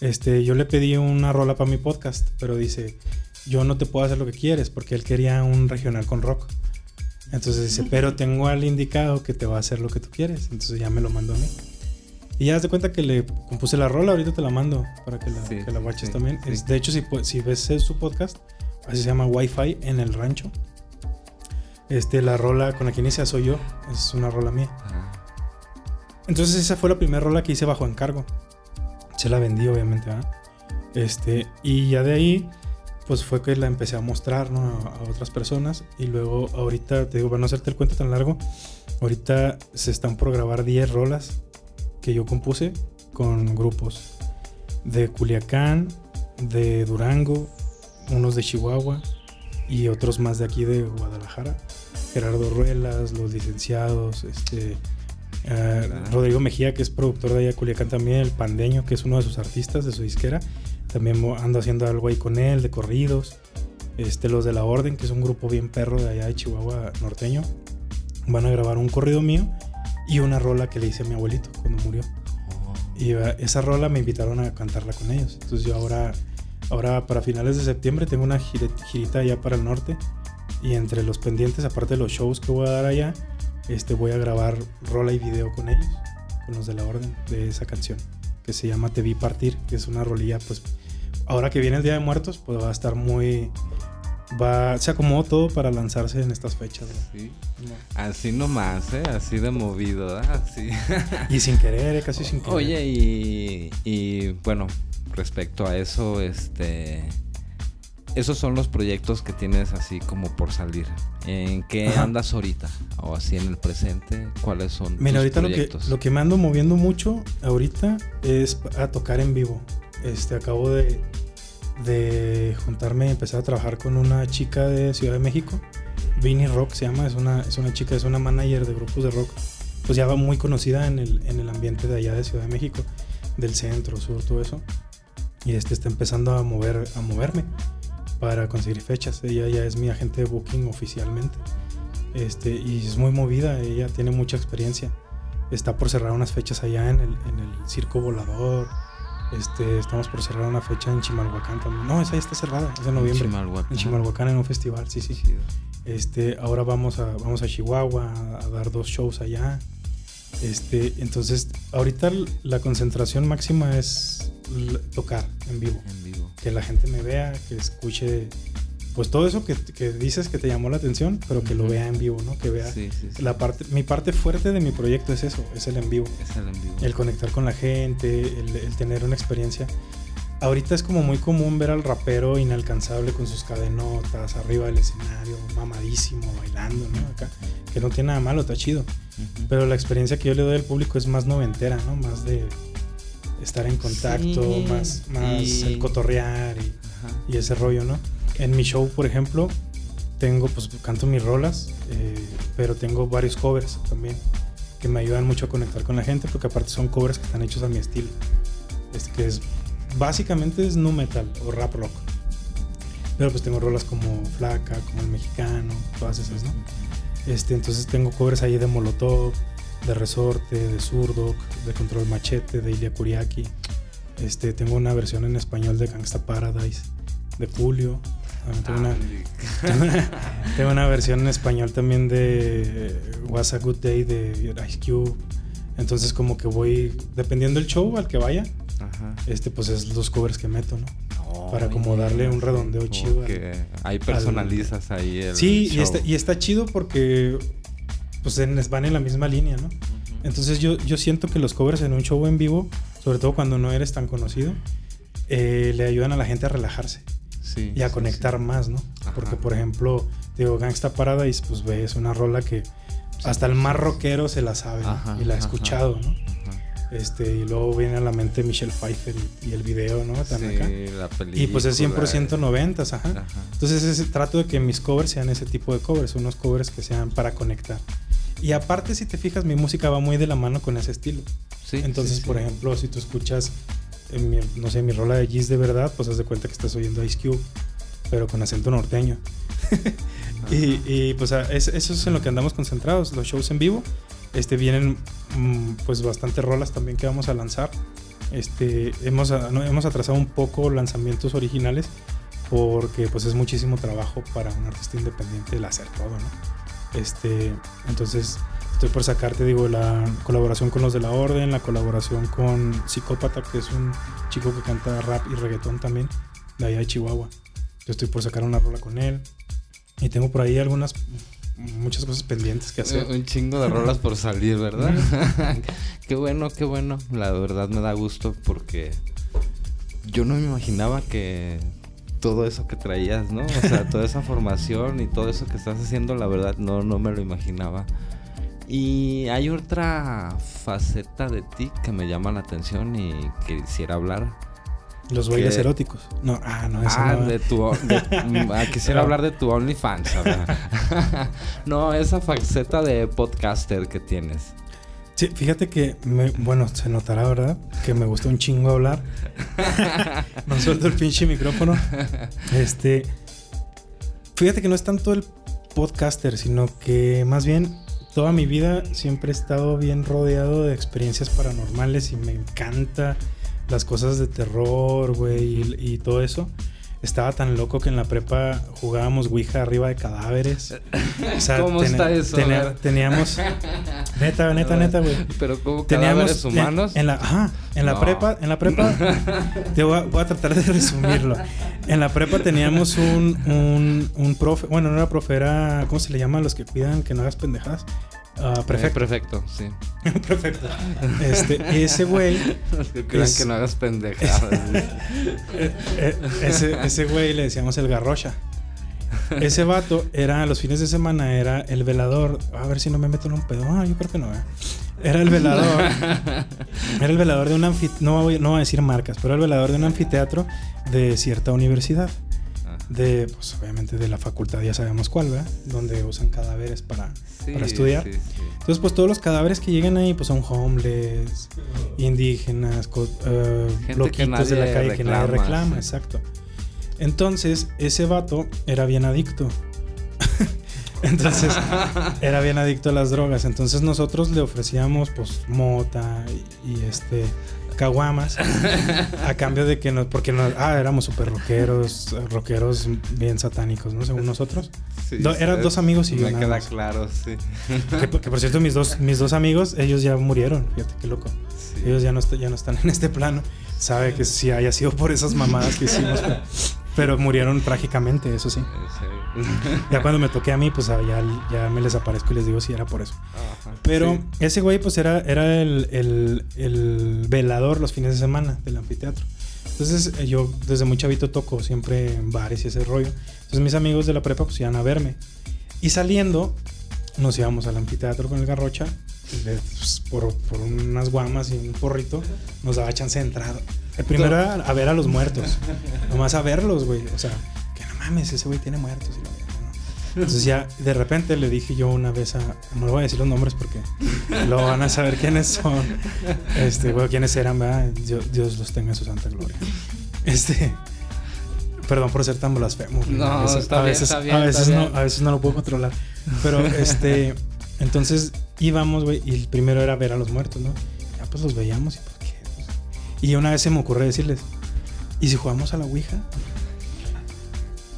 Este, yo le pedí una rola para mi podcast, pero dice, yo no te puedo hacer lo que quieres, porque él quería un regional con rock. Entonces dice, pero tengo al indicado que te va a hacer lo que tú quieres. Entonces ya me lo mandó a mí. Y ya das de cuenta que le compuse la rola, ahorita te la mando para que la, Sí, que la watches sí, también. sí. Es- de hecho, si, si ves su podcast, así se llama Wi-Fi en el rancho. Este, la rola con la que inicia soy yo, es una rola mía. Entonces esa fue la primera rola que hice bajo encargo. Se la vendí, obviamente. Este, y ya de ahí, pues fue que la empecé a mostrar, ¿no? A, a otras personas. Y luego, ahorita, te digo, para no hacerte el cuento tan largo, ahorita se están por grabar 10 rolas que yo compuse con grupos de Culiacán, de Durango, unos de Chihuahua y otros más de aquí de Guadalajara. Gerardo Ruelas, los licenciados, este, eh. Rodrigo Mejía, que es productor de allá de Culiacán también, el Pandeño, que es uno de sus artistas de su disquera. También ando haciendo algo ahí con él, de corridos. Este, los de La Orden, que es un grupo bien perro de allá de Chihuahua norteño. Van a grabar un corrido mío y una rola que le hice a mi abuelito cuando murió. Oh. Y esa rola me invitaron a cantarla con ellos. Entonces yo ahora, ahora para finales de septiembre tengo una girita allá para el norte. Y entre los pendientes, aparte de los shows que voy a dar allá, este, voy a grabar rola y video con ellos, con los de la orden de esa canción, que se llama Te vi partir, que es una rolilla, pues ahora que viene el Día de Muertos, pues va a estar muy... Va, se acomodó todo para lanzarse en estas fechas. ¿no? Sí. Así nomás, ¿eh? Así de movido, ¿verdad? Así. Y sin querer, eh, casi sin querer. Oye, y, y bueno, respecto a eso, este... Esos son los proyectos que tienes así como por salir. ¿En qué Ajá. andas ahorita? O así en el presente, ¿cuáles son Mira, tus ahorita lo que, proyectos? lo que me ando moviendo mucho ahorita es a tocar en vivo. Este, acabo de, de juntarme y empezar a trabajar con una chica de Ciudad de México. Vinny Rock se llama, es una, es una chica, es una manager de grupos de rock. Pues ya va muy conocida en el, en el ambiente de allá de Ciudad de México, del centro, sur, todo eso. Y este está empezando a mover, a moverme para conseguir fechas. Ella ya es mi agente de booking oficialmente. Este, y es muy movida, ella tiene mucha experiencia. Está por cerrar unas fechas allá en el, en el Circo Volador, Este, estamos por cerrar una fecha en Chimalhuacán también. No, esa ya está cerrada, es de noviembre. Chimalhuacán. En Chimalhuacán en un festival, sí, sí. Este, ahora vamos a, vamos a Chihuahua a, a dar dos shows allá. Este, entonces, ahorita la concentración máxima es tocar en vivo. En vivo. Que la gente me vea, que escuche, pues todo eso que, que dices que te llamó la atención, pero que lo vea en vivo, ¿no? Que vea Sí, sí, sí. la parte, mi parte fuerte de mi proyecto es eso, es el en vivo. Es el en vivo. El conectar con la gente, el, el tener una experiencia. Ahorita es como muy común ver al rapero inalcanzable con sus cadenotas, arriba del escenario, mamadísimo, bailando, ¿no? Acá, que no tiene nada malo, está chido. Pero la experiencia que yo le doy al público es más noventera, ¿no? Más de estar en contacto, Sí, más, más y- el cotorrear y, y ese rollo, ¿no? En mi show, por ejemplo, tengo, pues canto mis rolas, eh, pero tengo varios covers también que me ayudan mucho a conectar con la gente, porque aparte son covers que están hechos a mi estilo. Este que es, básicamente es nu metal o rap rock. Pero pues tengo rolas como Flaca, como El Mexicano, todas esas, ¿no? Este, entonces tengo covers ahí de Molotov, de Resorte, de Zurdok, de Control Machete, de Ilia Kuriaki. Este, tengo una versión en español de Gangsta Paradise, de Julio. Ah, tengo, una, tengo, una, tengo una versión en español también de eh, Was a Good Day de Ice Cube. Entonces como que voy, dependiendo del show al que vaya, Ajá. este pues es los covers que meto, ¿no? No, Para como darle un redondeo chido al- que ahí personalizas ahí el Sí, y show. está, y está chido porque pues en- van en la misma línea, ¿no? Entonces yo, yo siento que los covers en un show en vivo, sobre todo cuando no eres tan conocido, eh, le ayudan a la gente a relajarse Sí, y a sí, conectar sí. más, ¿no? Ajá. Porque, por ejemplo, digo, Gangsta Paradise, pues ves una rola que hasta el más rockero se la sabe y la ha ajá. escuchado, ¿no? Este, y luego viene a la mente Michelle Pfeiffer y, y el video, ¿no? Acá. Sí, la película. Y pues es 100% 90, ajá. Ajá. Entonces ese, trato de que mis covers sean ese tipo de covers, unos covers que sean para conectar. Y aparte, si te fijas, mi música va muy de la mano con ese estilo. Sí, Entonces, sí, sí. por ejemplo, si tú escuchas, en mi- no sé, mi rola de Giz de verdad, pues haz de cuenta que estás oyendo Ice Cube, pero con acento norteño. y, y, pues a- es- eso es en lo que andamos concentrados, los shows en vivo. Este, vienen mm, pues bastante rolas también que vamos a lanzar. Este, hemos, a- no, hemos atrasado un poco lanzamientos originales porque pues es muchísimo trabajo para un artista independiente el hacer todo, ¿no? Este, entonces estoy por sacarte, digo, la colaboración con los de la Orden, la colaboración con Psicópata, que es un chico que canta rap y reggaetón también, de allá de Chihuahua. Yo estoy por sacar una rola con él. Y tengo por ahí algunas, muchas cosas pendientes que hacer. Un un chingo de rolas por salir, ¿verdad? qué bueno, qué bueno. La verdad me da gusto porque yo no me imaginaba que todo eso que traías, ¿no? O sea, toda esa formación y todo eso que estás haciendo, la verdad no, no me lo imaginaba. Y hay otra faceta de ti que me llama la atención y quisiera hablar. Los bailes que- eróticos. No, ah, no, eso Ah, no. de tu. de- ah, quisiera hablar de tu OnlyFans. no, esa faceta de podcaster que tienes. Sí, fíjate que, me- bueno, se notará, ¿verdad? Que me gusta un chingo hablar. no suelto el pinche micrófono. Este. Fíjate que no es tanto el podcaster, sino que más bien toda mi vida siempre he estado bien rodeado de experiencias paranormales y me encanta las cosas de terror, güey, y, y todo eso. Estaba tan loco que en la prepa jugábamos Ouija arriba de cadáveres. O sea, ¿Cómo está eso? teníamos. Neta, neta, neta, güey. Pero como Teníamos humanos. En, en la, ajá, en la No. prepa, en la prepa, te voy a, voy a tratar de resumirlo. En la prepa teníamos un, un, un profe, bueno, no era profe, era, ¿cómo se le llama a los que cuidan que no hagas pendejadas? Ah, Eh, prefecto. Prefecto, sí. Perfecto. Este, ese güey, crean Es- que no hagas pendejadas. eh, eh, ese, ese güey le decíamos el garrocha. Ese vato era, los fines de semana, era el velador. A ver si no me meto en un pedo. Ah, yo creo que no, eh. Era el velador. Era el velador de un anfiteatro. No no voy a decir marcas, pero era el velador de un anfiteatro de cierta universidad. De, pues obviamente de la facultad, ya sabemos cuál, ¿verdad? Donde usan cadáveres para, sí, para estudiar. sí, sí. Entonces, pues todos los cadáveres que llegan ahí, pues son homeless, indígenas, Gente loquitos de la calle que nadie reclama, exacto. Entonces, ese vato era bien adicto. Entonces, era bien adicto a las drogas. Entonces, nosotros le ofrecíamos, pues, mota y, y este. Caguamas a cambio de que nos, porque nos, ah, éramos súper rockeros, rockeros bien satánicos, ¿no? Según nosotros. Sí, Do- eran dos amigos y yo Me queda claro, sí. Que, por- que por cierto, mis dos, mis dos amigos, ellos ya murieron, fíjate qué loco. Sí. Ellos ya no, ya no están en este plano. Sabe que sí haya sido por esas mamadas que hicimos, pero, murieron trágicamente, eso sí. Sí. Ya cuando me toqué a mí, pues ah, ya, ya me les aparezco y les digo si era por eso. Ajá, Pero sí. ese güey, pues era, era el, el- el velador los fines de semana del anfiteatro. Entonces, eh, yo desde muy chavito toco siempre en bares y ese rollo. Entonces, mis amigos de la prepa, pues iban a verme. Y saliendo, nos íbamos al anfiteatro con el garrocha. Pues, por, por unas guamas y un porrito, nos daba chance de entrar. El primero era a ver a los muertos. Nomás a verlos, güey. O sea, que no mames, ese güey tiene muertos. Entonces ya de repente le dije yo una vez a... No le voy a decir los nombres porque lo van a saber quiénes son. Este, bueno, quiénes eran, ¿verdad? Dios, Dios los tenga en su santa gloria. Este... Perdón por ser tan blasfemo. No, a veces, está a bien, veces, está bien, a veces está no, a veces no lo puedo controlar. Pero este... Entonces íbamos, güey, y el primero era ver a los muertos, ¿no? Ya pues los veíamos y pues qué. Pues, Y una vez se me ocurre decirles, ¿y si jugamos a la Ouija?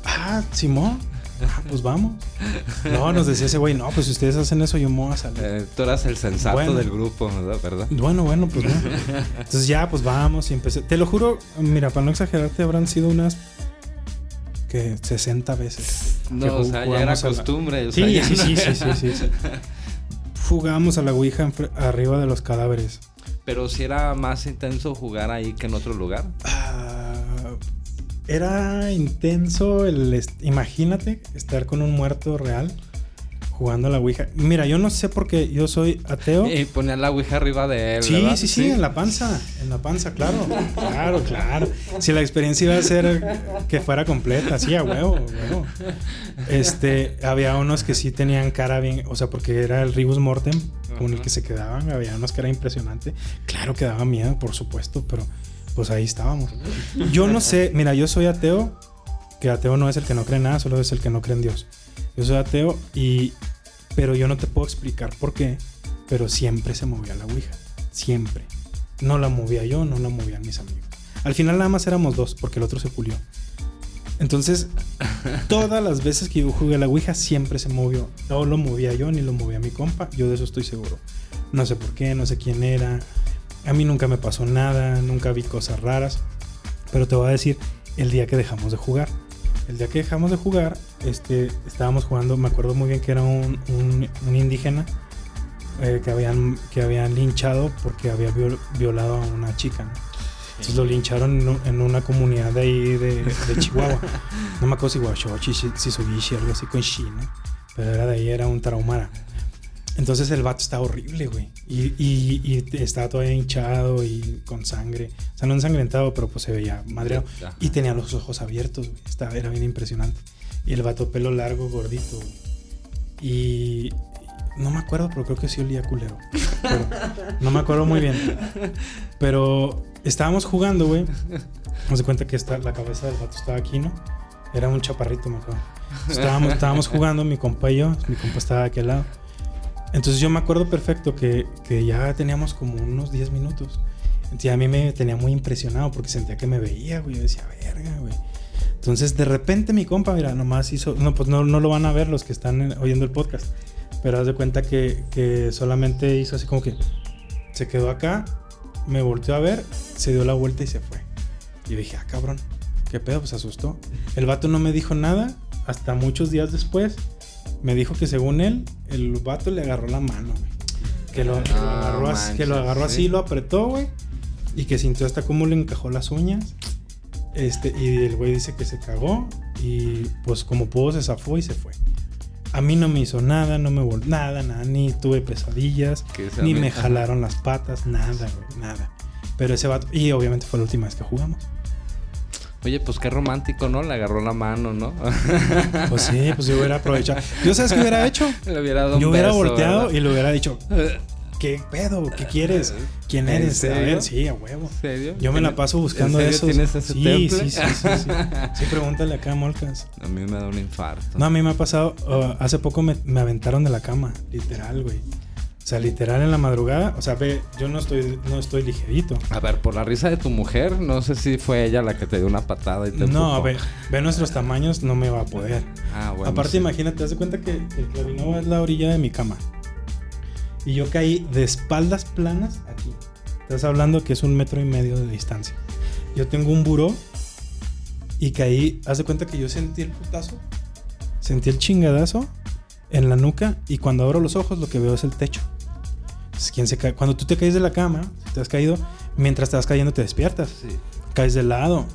Ah, Simón. Ah, pues vamos. No, nos decía ese güey, no, pues si ustedes hacen eso, yo me voy a salir. Eh, tú eras el sensato Bueno. del grupo, ¿verdad? ¿verdad? Bueno, bueno, pues no. Entonces ya, pues vamos y empecé. Te lo juro, mira, para no exagerarte, habrán sido unas que 60 veces. que No, o sea, ya era costumbre. Sí, sí, no sí, era- sí, sí, Jugamos a la Ouija arriba de los cadáveres. Pero si era más intenso jugar ahí que en otro lugar. Ah, era intenso el... Imagínate estar con un muerto real jugando a la Ouija. Mira, yo no sé por qué yo soy ateo. Y ponían la ouija arriba de él. Sí, ¿verdad? sí, sí, en la panza, en la panza, claro, claro, claro. Si la experiencia iba a ser que fuera completa, sí, a huevo, huevo. Este, había unos que sí tenían cara bien, o sea, porque era el Ribus Mortem con el que se quedaban, había unos que era impresionante. Claro que daba miedo, por supuesto, pero pues ahí estábamos. Yo no sé, mira, yo soy ateo, que ateo no es el que no cree en nada, solo es el que no cree en Dios. Yo soy ateo y pero yo no te puedo explicar por qué, pero siempre se movía la Ouija, siempre. No la movía yo, no la movían mis amigos. Al final nada más éramos dos, porque el otro se pulió. Entonces, todas las veces que yo jugué a la Ouija siempre se movió. No lo movía yo ni lo movía mi compa, yo de eso estoy seguro. No sé por qué, no sé quién era. A mí nunca me pasó nada, nunca vi cosas raras. Pero te voy a decir el día que dejamos de jugar. El día que dejamos de jugar, este, estábamos jugando, me acuerdo muy bien que era un, un- un indígena eh, que, habían, que habían linchado porque había viol- violado a una chica. ¿no? Entonces lo lincharon en, un- en una comunidad de ahí de, de Chihuahua. No me acuerdo si Huachochi, si, si algo así con Shi, ¿no? Pero era de ahí, era un tarahumara. Entonces el vato estaba horrible, güey. Y, y, y estaba todavía hinchado y con sangre. O sea, no ensangrentado, pero pues se veía madreado. Ajá. Y tenía los ojos abiertos, güey. Estaba, era bien impresionante. Y el vato pelo largo, gordito, güey. Y no me acuerdo, pero creo que sí olía culero. Pero no me acuerdo muy bien. Pero estábamos jugando, güey. Nos de cuenta que esta, la cabeza del vato estaba aquí, ¿no? Era un chaparrito, me acuerdo. Estábamos, estábamos jugando, mi compa y yo. Mi compa estaba de aquel lado. Entonces yo me acuerdo perfecto que, que ya teníamos como unos 10 minutos. Entonces a mí me tenía muy impresionado porque sentía que me veía, güey. Yo decía, verga, güey. Entonces de repente mi compa, mira, nomás hizo... No, pues no, no lo van a ver los que están eh, oyendo el podcast. Pero haz de cuenta que, que solamente hizo así como que... Se quedó acá, me volteó a ver, se dio la vuelta y se fue. Y dije, ah, cabrón, ¿qué pedo? Pues asustó. El vato no me dijo nada hasta muchos días después. Me dijo que según él, el vato le agarró la mano, güey. Que lo, Ah, agarró, así, que lo manches, agarró así, sí. lo apretó, güey. Y que sintió hasta cómo le encajó las uñas. Este, y el güey dice que se cagó. Y pues como pudo se zafó y se fue. A mí no me hizo nada, no me volvió nada, nada, ni tuve pesadillas, ni me jalaron las patas, nada, güey, nada. Pero ese vato, y obviamente fue la última vez que jugamos. Oye, pues qué romántico, ¿no? Le agarró la mano, ¿no? Pues sí, pues yo hubiera aprovechado. ¿Yo sabes qué hubiera hecho? Le hubiera dado un Yo hubiera beso, volteado ¿verdad? y le hubiera dicho, ¿qué pedo? ¿Qué quieres? ¿Quién ¿En eres? A serio? ver, sí, a huevo. ¿En serio? Yo me la ¿Tienes- paso buscando ¿En serio esos. tienes ese sí, sí, sí, sí, sí. Sí, pregúntale acá a Molcas. A mí me da un infarto. No, a mí me ha pasado, uh, hace poco me, me aventaron de la cama, literal, güey. O sea, literal en la madrugada, o sea, ve, yo no estoy, no estoy ligerito. A ver, por la risa de tu mujer, no sé si fue ella la que te dio una patada y te No, ve, ve nuestros tamaños, no me va a poder. Ah, bueno. Aparte, sí. imagínate, haz de cuenta que el clavinova es la orilla de mi cama. Y yo caí de espaldas planas aquí. Estás hablando que es un metro y medio de distancia. Yo tengo un buró y caí. Haz de cuenta que yo sentí el putazo, sentí el chingadazo en la nuca y cuando abro los ojos lo que veo es el techo. ¿quién se cae? Cuando tú te caes de la cama, te has caído, mientras te vas cayendo te despiertas. Sí. Caes de lado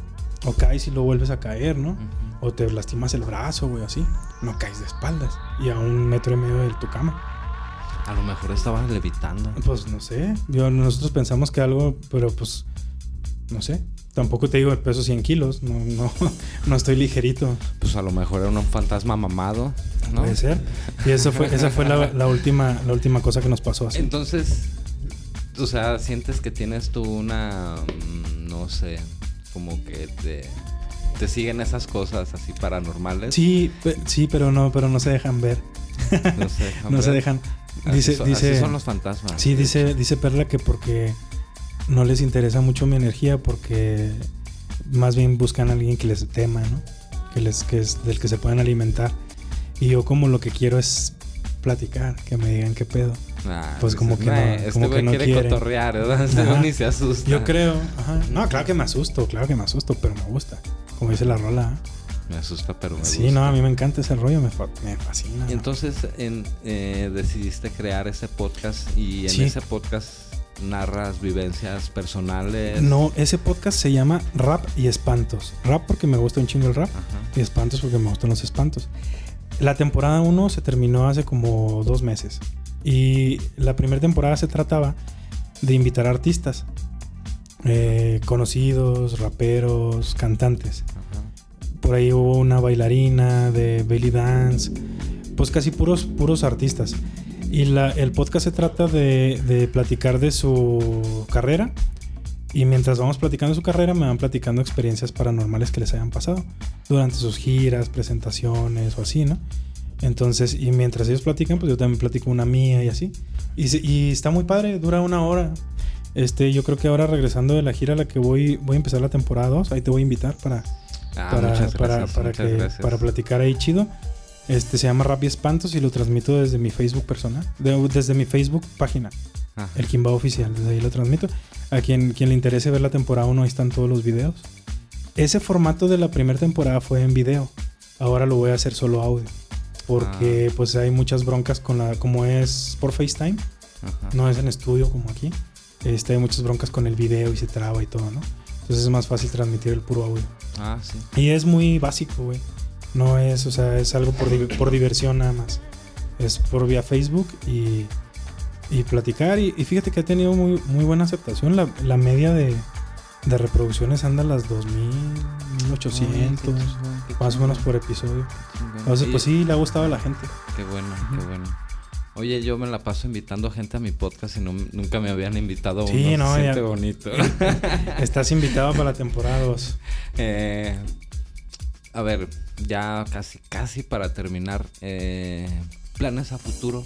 o caes y luego vuelves a caer, ¿no? O te lastimas el brazo, güey, así. No caes de espaldas. Y a un metro y medio de tu cama. A lo mejor estabas levitando. Pues no sé. Yo, nosotros pensamos que algo, pero pues. No sé. Tampoco te digo el peso 100 kilos. No, no, no estoy ligerito. Pues a lo mejor era un fantasma mamado, ¿no? Puede ser. Y eso fue, esa fue la, la última, la última cosa que nos pasó así. Entonces, o sea, sientes que tienes tú una, mm, no sé, como que te, te siguen esas cosas así paranormales. Sí, sí, pero no, pero no se dejan ver. No. No se dejan. Dice, así, son, dice. así son los fantasmas. Sí, dice, dice Perla que porque no les interesa mucho mi energía, porque más bien buscan a alguien que les tema, ¿no? Que les, que es del que se puedan alimentar. Y yo como lo que quiero es platicar, que me digan qué pedo. Ah, Pues como que no- "Nah, este como que no quiere quiere". cotorrear, ¿verdad? Este ni se asusta. Yo creo, ajá. No, claro que me asusto, claro que me asusto, pero me gusta. Como dice la rola. ¿eh? Me asusta, pero me Sí, gusta. no, a mí me encanta ese rollo, me, me fascina. Y entonces en, eh, decidiste crear ese podcast y en Sí. ese podcast narras vivencias personales. No, ese podcast se llama Rap y Espantos. Rap porque me gusta un chingo el rap. Ajá. y espantos porque me gustan los espantos. La temporada 1 se terminó hace como dos meses. Y la primera temporada se trataba de invitar a artistas. eh, conocidos, raperos, cantantes. Ajá. Por ahí hubo una bailarina de belly dance. Pues casi puros, puros artistas. Y la- el podcast se trata de, de platicar de su carrera. Y mientras vamos platicando su carrera, me van platicando experiencias paranormales que les hayan pasado durante sus giras, presentaciones o así, ¿no? Entonces, y mientras ellos platican, pues yo también platico una mía y así. Y, está muy padre, dura una hora. Este, yo creo que ahora regresando de la gira a la que voy, voy a empezar la temporada 2, ahí te voy a invitar para, Ah, para, para, que, para platicar ahí chido. Este se llama Rap y Espantos y lo transmito desde mi Facebook personal, de- desde mi Facebook página, Ajá. el Kimba Oficial, desde ahí lo transmito. A quien, quien le interese ver la temporada 1, ahí están todos los videos. Ese formato de la primera temporada fue en video, ahora lo voy a hacer solo audio, porque Ah. pues hay muchas broncas con la, como es por FaceTime, Ajá. no es en estudio como aquí. Este, hay muchas broncas con el video y se traba y todo, ¿no? Entonces es más fácil transmitir el puro audio. Ah, sí. Y es muy básico, güey. No es, o sea, es algo por, por diversión nada más. Es por vía Facebook y, y platicar. Y, y fíjate que ha tenido muy, muy buena aceptación. La, la media de, de reproducciones anda a las 2000, 1800, más o menos por episodio. Entonces, pues sí, le ha gustado a la gente. Qué bueno, qué bueno. Oye, yo me la paso invitando gente a mi podcast y no- nunca me habían invitado a uno. Sí, Se no, siente ya- bonito. Estás invitado para la temporada 2. Eh, a ver, ya casi, casi para terminar. eh, planes a futuro.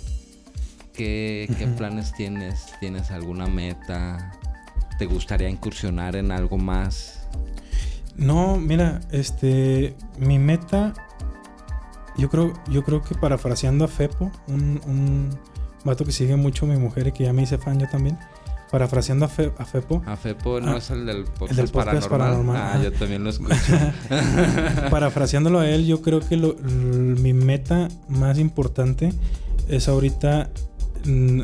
¿Qué, planes tienes? ¿Tienes alguna meta? ¿Te gustaría incursionar en algo más? No, mira, este, mi meta, yo creo, yo creo que parafraseando a Fepo, un, un vato que sigue mucho a mi mujer y que ya me hice fan yo también, parafraseando a, Fe- a Fepo, A Fepo no Ah, es el del podcast, el del podcast paranormal. paranormal, Ah, yo también lo escucho. parafraseándolo a él, yo creo que lo- mi meta más importante es ahorita, mm,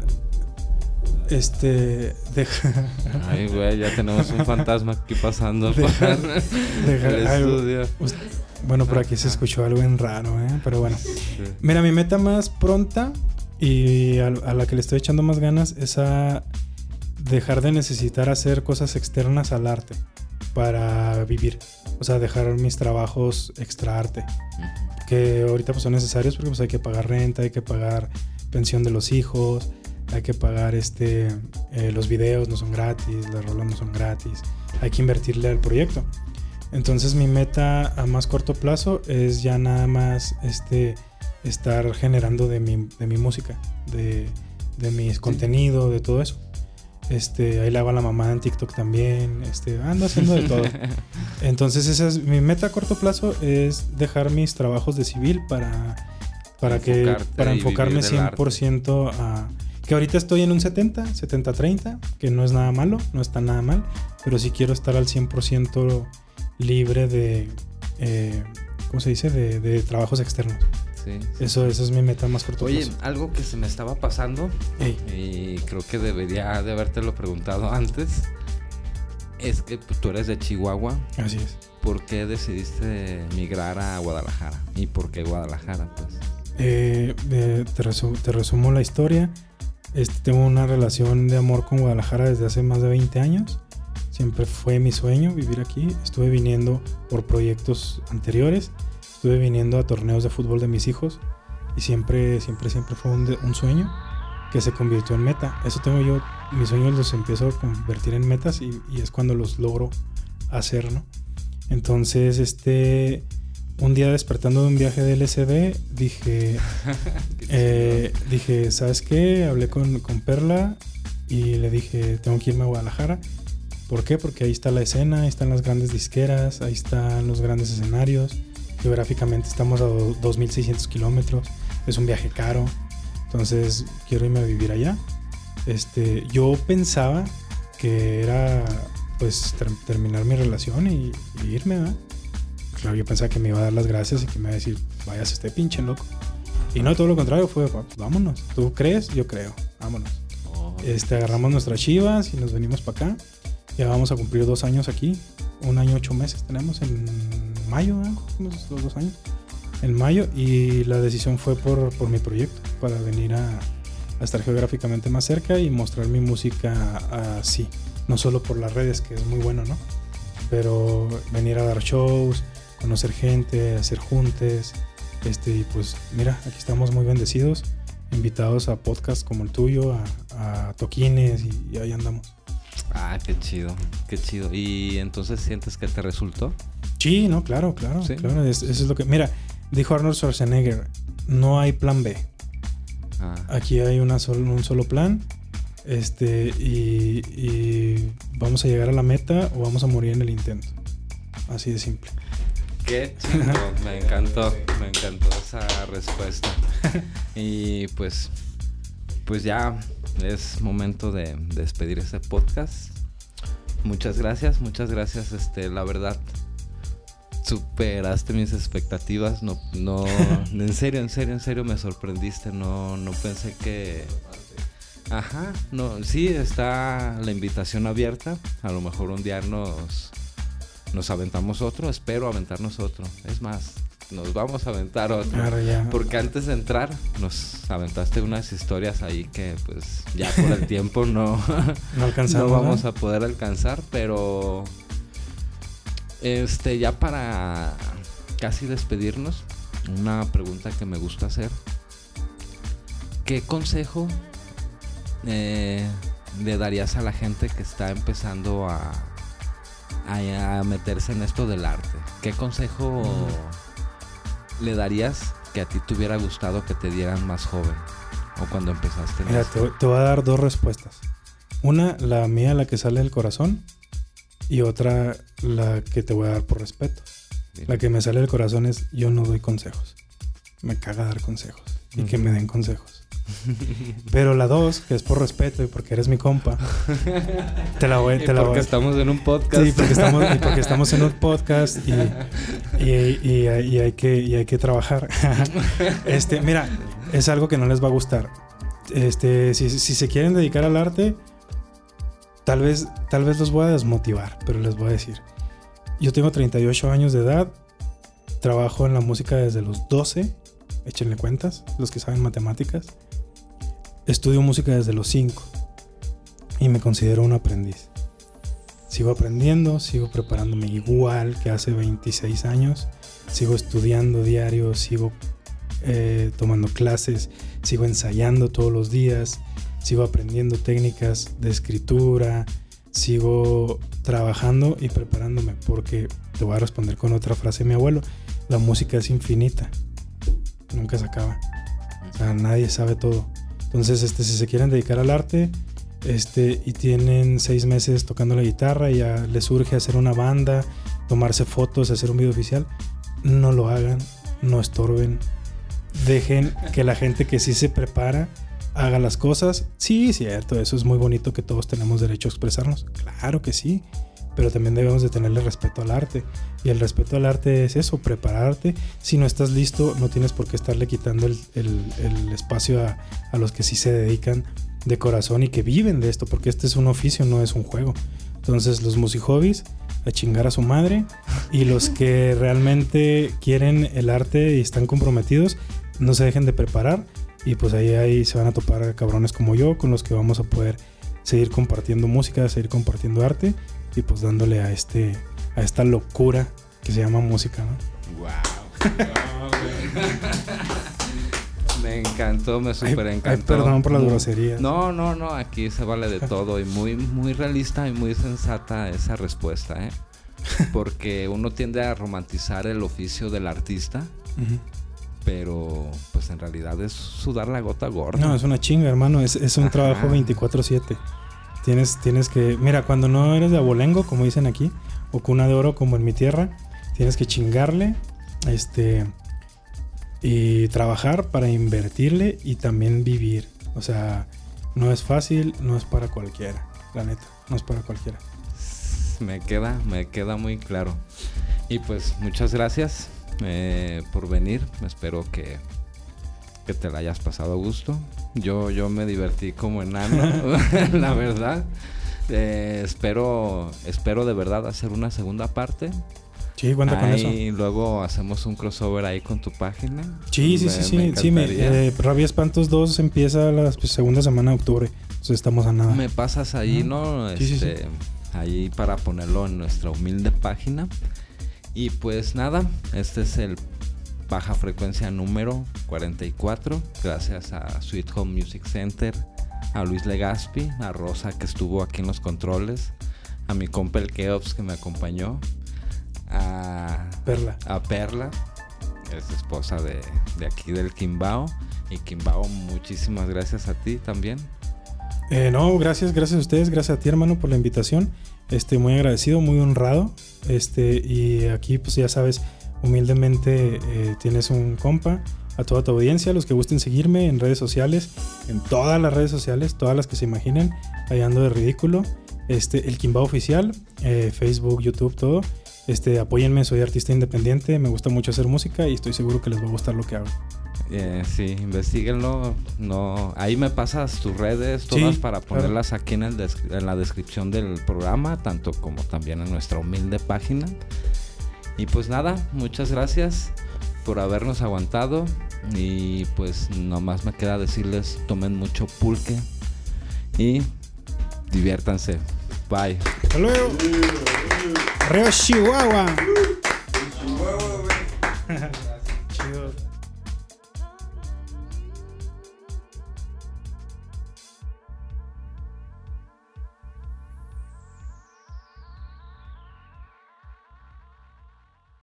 este, deja- Ay, güey, ya tenemos un fantasma aquí pasando Dejar- dejar- el ay, estudio. Ust- bueno, por aquí se escuchó algo en raro, ¿eh? Pero bueno. Sí. Mira, mi meta más pronta y a, a la que le estoy echando más ganas es a dejar de necesitar hacer cosas externas al arte para vivir. O sea, dejar mis trabajos extra arte, que ahorita pues son necesarios porque pues hay que pagar renta, hay que pagar pensión de los hijos, hay que pagar este eh, los videos no son gratis, las rolas no son gratis, hay que invertirle al proyecto. Entonces mi meta a más corto plazo es ya nada más este estar generando de mi, de mi música, de, de mis contenido, de todo eso. Este, ahí le hago a la mamá en TikTok también. Este, ando haciendo de todo. Entonces, esa es mi meta a corto plazo es dejar mis trabajos de civil para, para que para enfocarme vivir del arte. 100% a que ahorita estoy en un 70, 70-30, que no es nada malo, no está nada mal, pero sí quiero estar al 100% libre de, eh, ¿cómo se dice? De, de trabajos externos. Sí, sí. Eso, eso es mi meta más corto Oye, plazo. algo que se me estaba pasando Ey, y creo que debería de habértelo preguntado antes es que pues, tú eres de Chihuahua. así es. ¿Por qué decidiste migrar a Guadalajara? ¿Y por qué Guadalajara? Pues Eh, eh, te, resu- te resumo la historia. Este, tengo una relación de amor con Guadalajara desde hace más de 20 años. Siempre fue mi sueño vivir aquí. Estuve viniendo por proyectos anteriores. Estuve viniendo a torneos de fútbol de mis hijos. Y siempre, siempre, siempre fue un, un sueño que se convirtió en meta. Eso tengo yo. Mis sueños los empiezo a convertir en metas y, y es cuando los logro hacer, ¿no? Entonces, este, un día despertando de un viaje de LSD, dije, eh, dije, ¿sabes qué? Hablé con, con Perla y le dije, tengo que irme a Guadalajara. ¿Por qué? Porque ahí está la escena, ahí están las grandes disqueras, ahí están los grandes escenarios. Geográficamente estamos a do- 2.600 kilómetros, es un viaje caro, entonces quiero irme a vivir allá. Este, yo pensaba que era pues ter- terminar mi relación y, y irme, ¿verdad? Claro, yo pensaba que me iba a dar las gracias y que me iba a decir, vayas este pinche loco. Y no, todo lo contrario, fue, "Va- vámonos. ¿Tú crees? Yo creo. Vámonos. Oh, Este, agarramos nuestras chivas y nos venimos para acá. Ya vamos a cumplir dos años aquí. Un año, ocho meses tenemos en mayo, ¿eh? Cumplimos los dos años. En mayo. Y la decisión fue por, por mi proyecto, para venir a, a estar geográficamente más cerca y mostrar mi música así. No solo por las redes, que es muy bueno, ¿no? Pero venir a dar shows, conocer gente, hacer juntes. Este, y pues mira, aquí estamos muy bendecidos, invitados a podcasts como el tuyo, a, a toquines y, y ahí andamos. Ah, qué chido, qué chido. ¿Y entonces sientes que te resultó? Sí, no, claro, claro, Sí. claro. es- eso es lo que. Mira, dijo Arnold Schwarzenegger: no hay plan B. Ah, Aquí hay una un solo plan. Este, y, y vamos a llegar a la meta o vamos a morir en el intento. Así de simple. Qué chido, me encantó, me encantó esa respuesta. Y pues, pues ya es momento de despedir este podcast. Muchas gracias, muchas gracias. Este, la verdad, superaste mis expectativas. No, no, en serio, en serio, en serio me sorprendiste. No, no pensé que. Ajá, no, sí está la invitación abierta. A lo mejor un día nos nos aventamos otro, espero aventarnos otro. Es más, nos vamos a aventar otro. Ahora ya. Porque antes de entrar nos aventaste unas historias ahí que pues ya por el tiempo no, No alcanzamos. no vamos a poder alcanzar, pero este ya para casi despedirnos, una pregunta que me gusta hacer. ¿Qué consejo eh, le darías a la gente que está empezando a, a, a meterse en esto del arte? ¿Qué consejo le darías que a ti te hubiera gustado que te dieran más joven? O cuando empezaste en Mira, te, te voy a dar dos respuestas. Una, la mía, la que sale del corazón. Y otra, la que te voy a dar por respeto. La que me sale del corazón es yo no doy consejos. Me caga dar consejos. Y que me den consejos. Pero la dos, que es por respeto y porque eres mi compa, te la voy, Y te la porque voy. estamos en un podcast. Sí, porque estamos, y porque estamos en un podcast y, y, y- y hay, que, y hay que trabajar. este, mira, es algo que no les va a gustar. Este, si, si se quieren dedicar al arte, tal vez, tal vez los voy a desmotivar, pero les voy a decir. Yo tengo 38 años de edad, trabajo en la música desde los 12, échenle cuentas, los que saben matemáticas. Estudio música desde los 5 y me considero un aprendiz. Sigo aprendiendo, sigo preparándome igual que hace 26 años, sigo estudiando diario, sigo eh, tomando clases, sigo ensayando todos los días, sigo aprendiendo técnicas de escritura, sigo trabajando y preparándome porque te voy a responder con otra frase de mi abuelo, la música es infinita, nunca se acaba, nadie sabe todo. Entonces, este, si se quieren dedicar al arte este, y tienen seis meses tocando la guitarra y ya les surge hacer una banda, tomarse fotos, hacer un video oficial, no lo hagan, no estorben. Dejen que la gente que sí se prepara haga las cosas. Sí, cierto, eso es muy bonito que todos tenemos derecho a expresarnos. Claro que sí pero también debemos de tenerle respeto al arte. Y el respeto al arte es eso, prepararte. Si no estás listo, no tienes por qué estarle quitando el, el, espacio a, a, los que sí se dedican de corazón y que viven de esto, porque este es un oficio, no es un juego. Entonces los musihobbies, a chingar a su madre, y los que realmente quieren el arte y están comprometidos, no se dejen de preparar. Y pues ahí, ahí se van a topar cabrones como yo, con los que vamos a poder seguir compartiendo música, seguir compartiendo arte y pues dándole a este a esta locura que se llama música, ¿no? Wow. me encantó, me super encantó. perdón por la grosería. No, no, no, aquí se vale de todo y muy muy realista y muy sensata esa respuesta, ¿eh? Porque uno tiende a romantizar el oficio del artista. Pero, pues en realidad es sudar la gota gorda. No, es una chinga, hermano. Es, es un trabajo 24-7. Tienes, tienes que, mira, cuando no eres de abolengo, como dicen aquí, o cuna de oro como en mi tierra, tienes que chingarle, este, y trabajar para invertirle y también vivir. O sea, no es fácil, no es para cualquiera, la neta, no es para cualquiera. Me queda, me queda muy claro. Y pues muchas gracias eh, por venir. Espero que que te la hayas pasado a gusto. Yo, yo me divertí como enano, la verdad. Eh, espero, espero de verdad hacer una segunda parte. Sí, cuenta con eso. Y luego hacemos un crossover ahí con tu página. Sí, sí, sí, sí. sí me, eh, Rabia Espantos 2 empieza la segunda semana de octubre. Entonces estamos a nada. Me pasas ahí, ¿no? Sí, sí, este, ahí para ponerlo en nuestra humilde página. Y pues nada, este es el baja frecuencia número 44, gracias a Sweet Home Music Center, a Luis Legaspi, a Rosa que estuvo aquí en los controles, a mi compa el Keops que me acompañó, a Perla, a Perla, es esposa de, de aquí del Kimbao. Y Kimbao, muchísimas gracias a ti también. Eh, no, gracias, gracias a ustedes, gracias a ti hermano por la invitación. Este, muy agradecido, muy honrado. Este, y aquí pues ya sabes, humildemente eh, tienes un compa, a toda tu audiencia, los que gusten seguirme en redes sociales, en todas las redes sociales, todas las que se imaginen, ahí ando de ridículo. Este, el Kimba Oficial, eh, Facebook, YouTube, todo. Este, apóyenme, soy artista independiente, me gusta mucho hacer música y estoy seguro que les va a gustar lo que hago. Eh, sí, investiguenlo. No, ahí me pasas tus redes todas para ponerlas aquí en, el en la descripción del programa, tanto como también en nuestra humilde página. Y pues nada, muchas gracias por habernos aguantado. Y pues nomás me queda decirles, tomen mucho pulque y diviértanse. Bye. Hasta luego. Chihuahua. Chihuahua,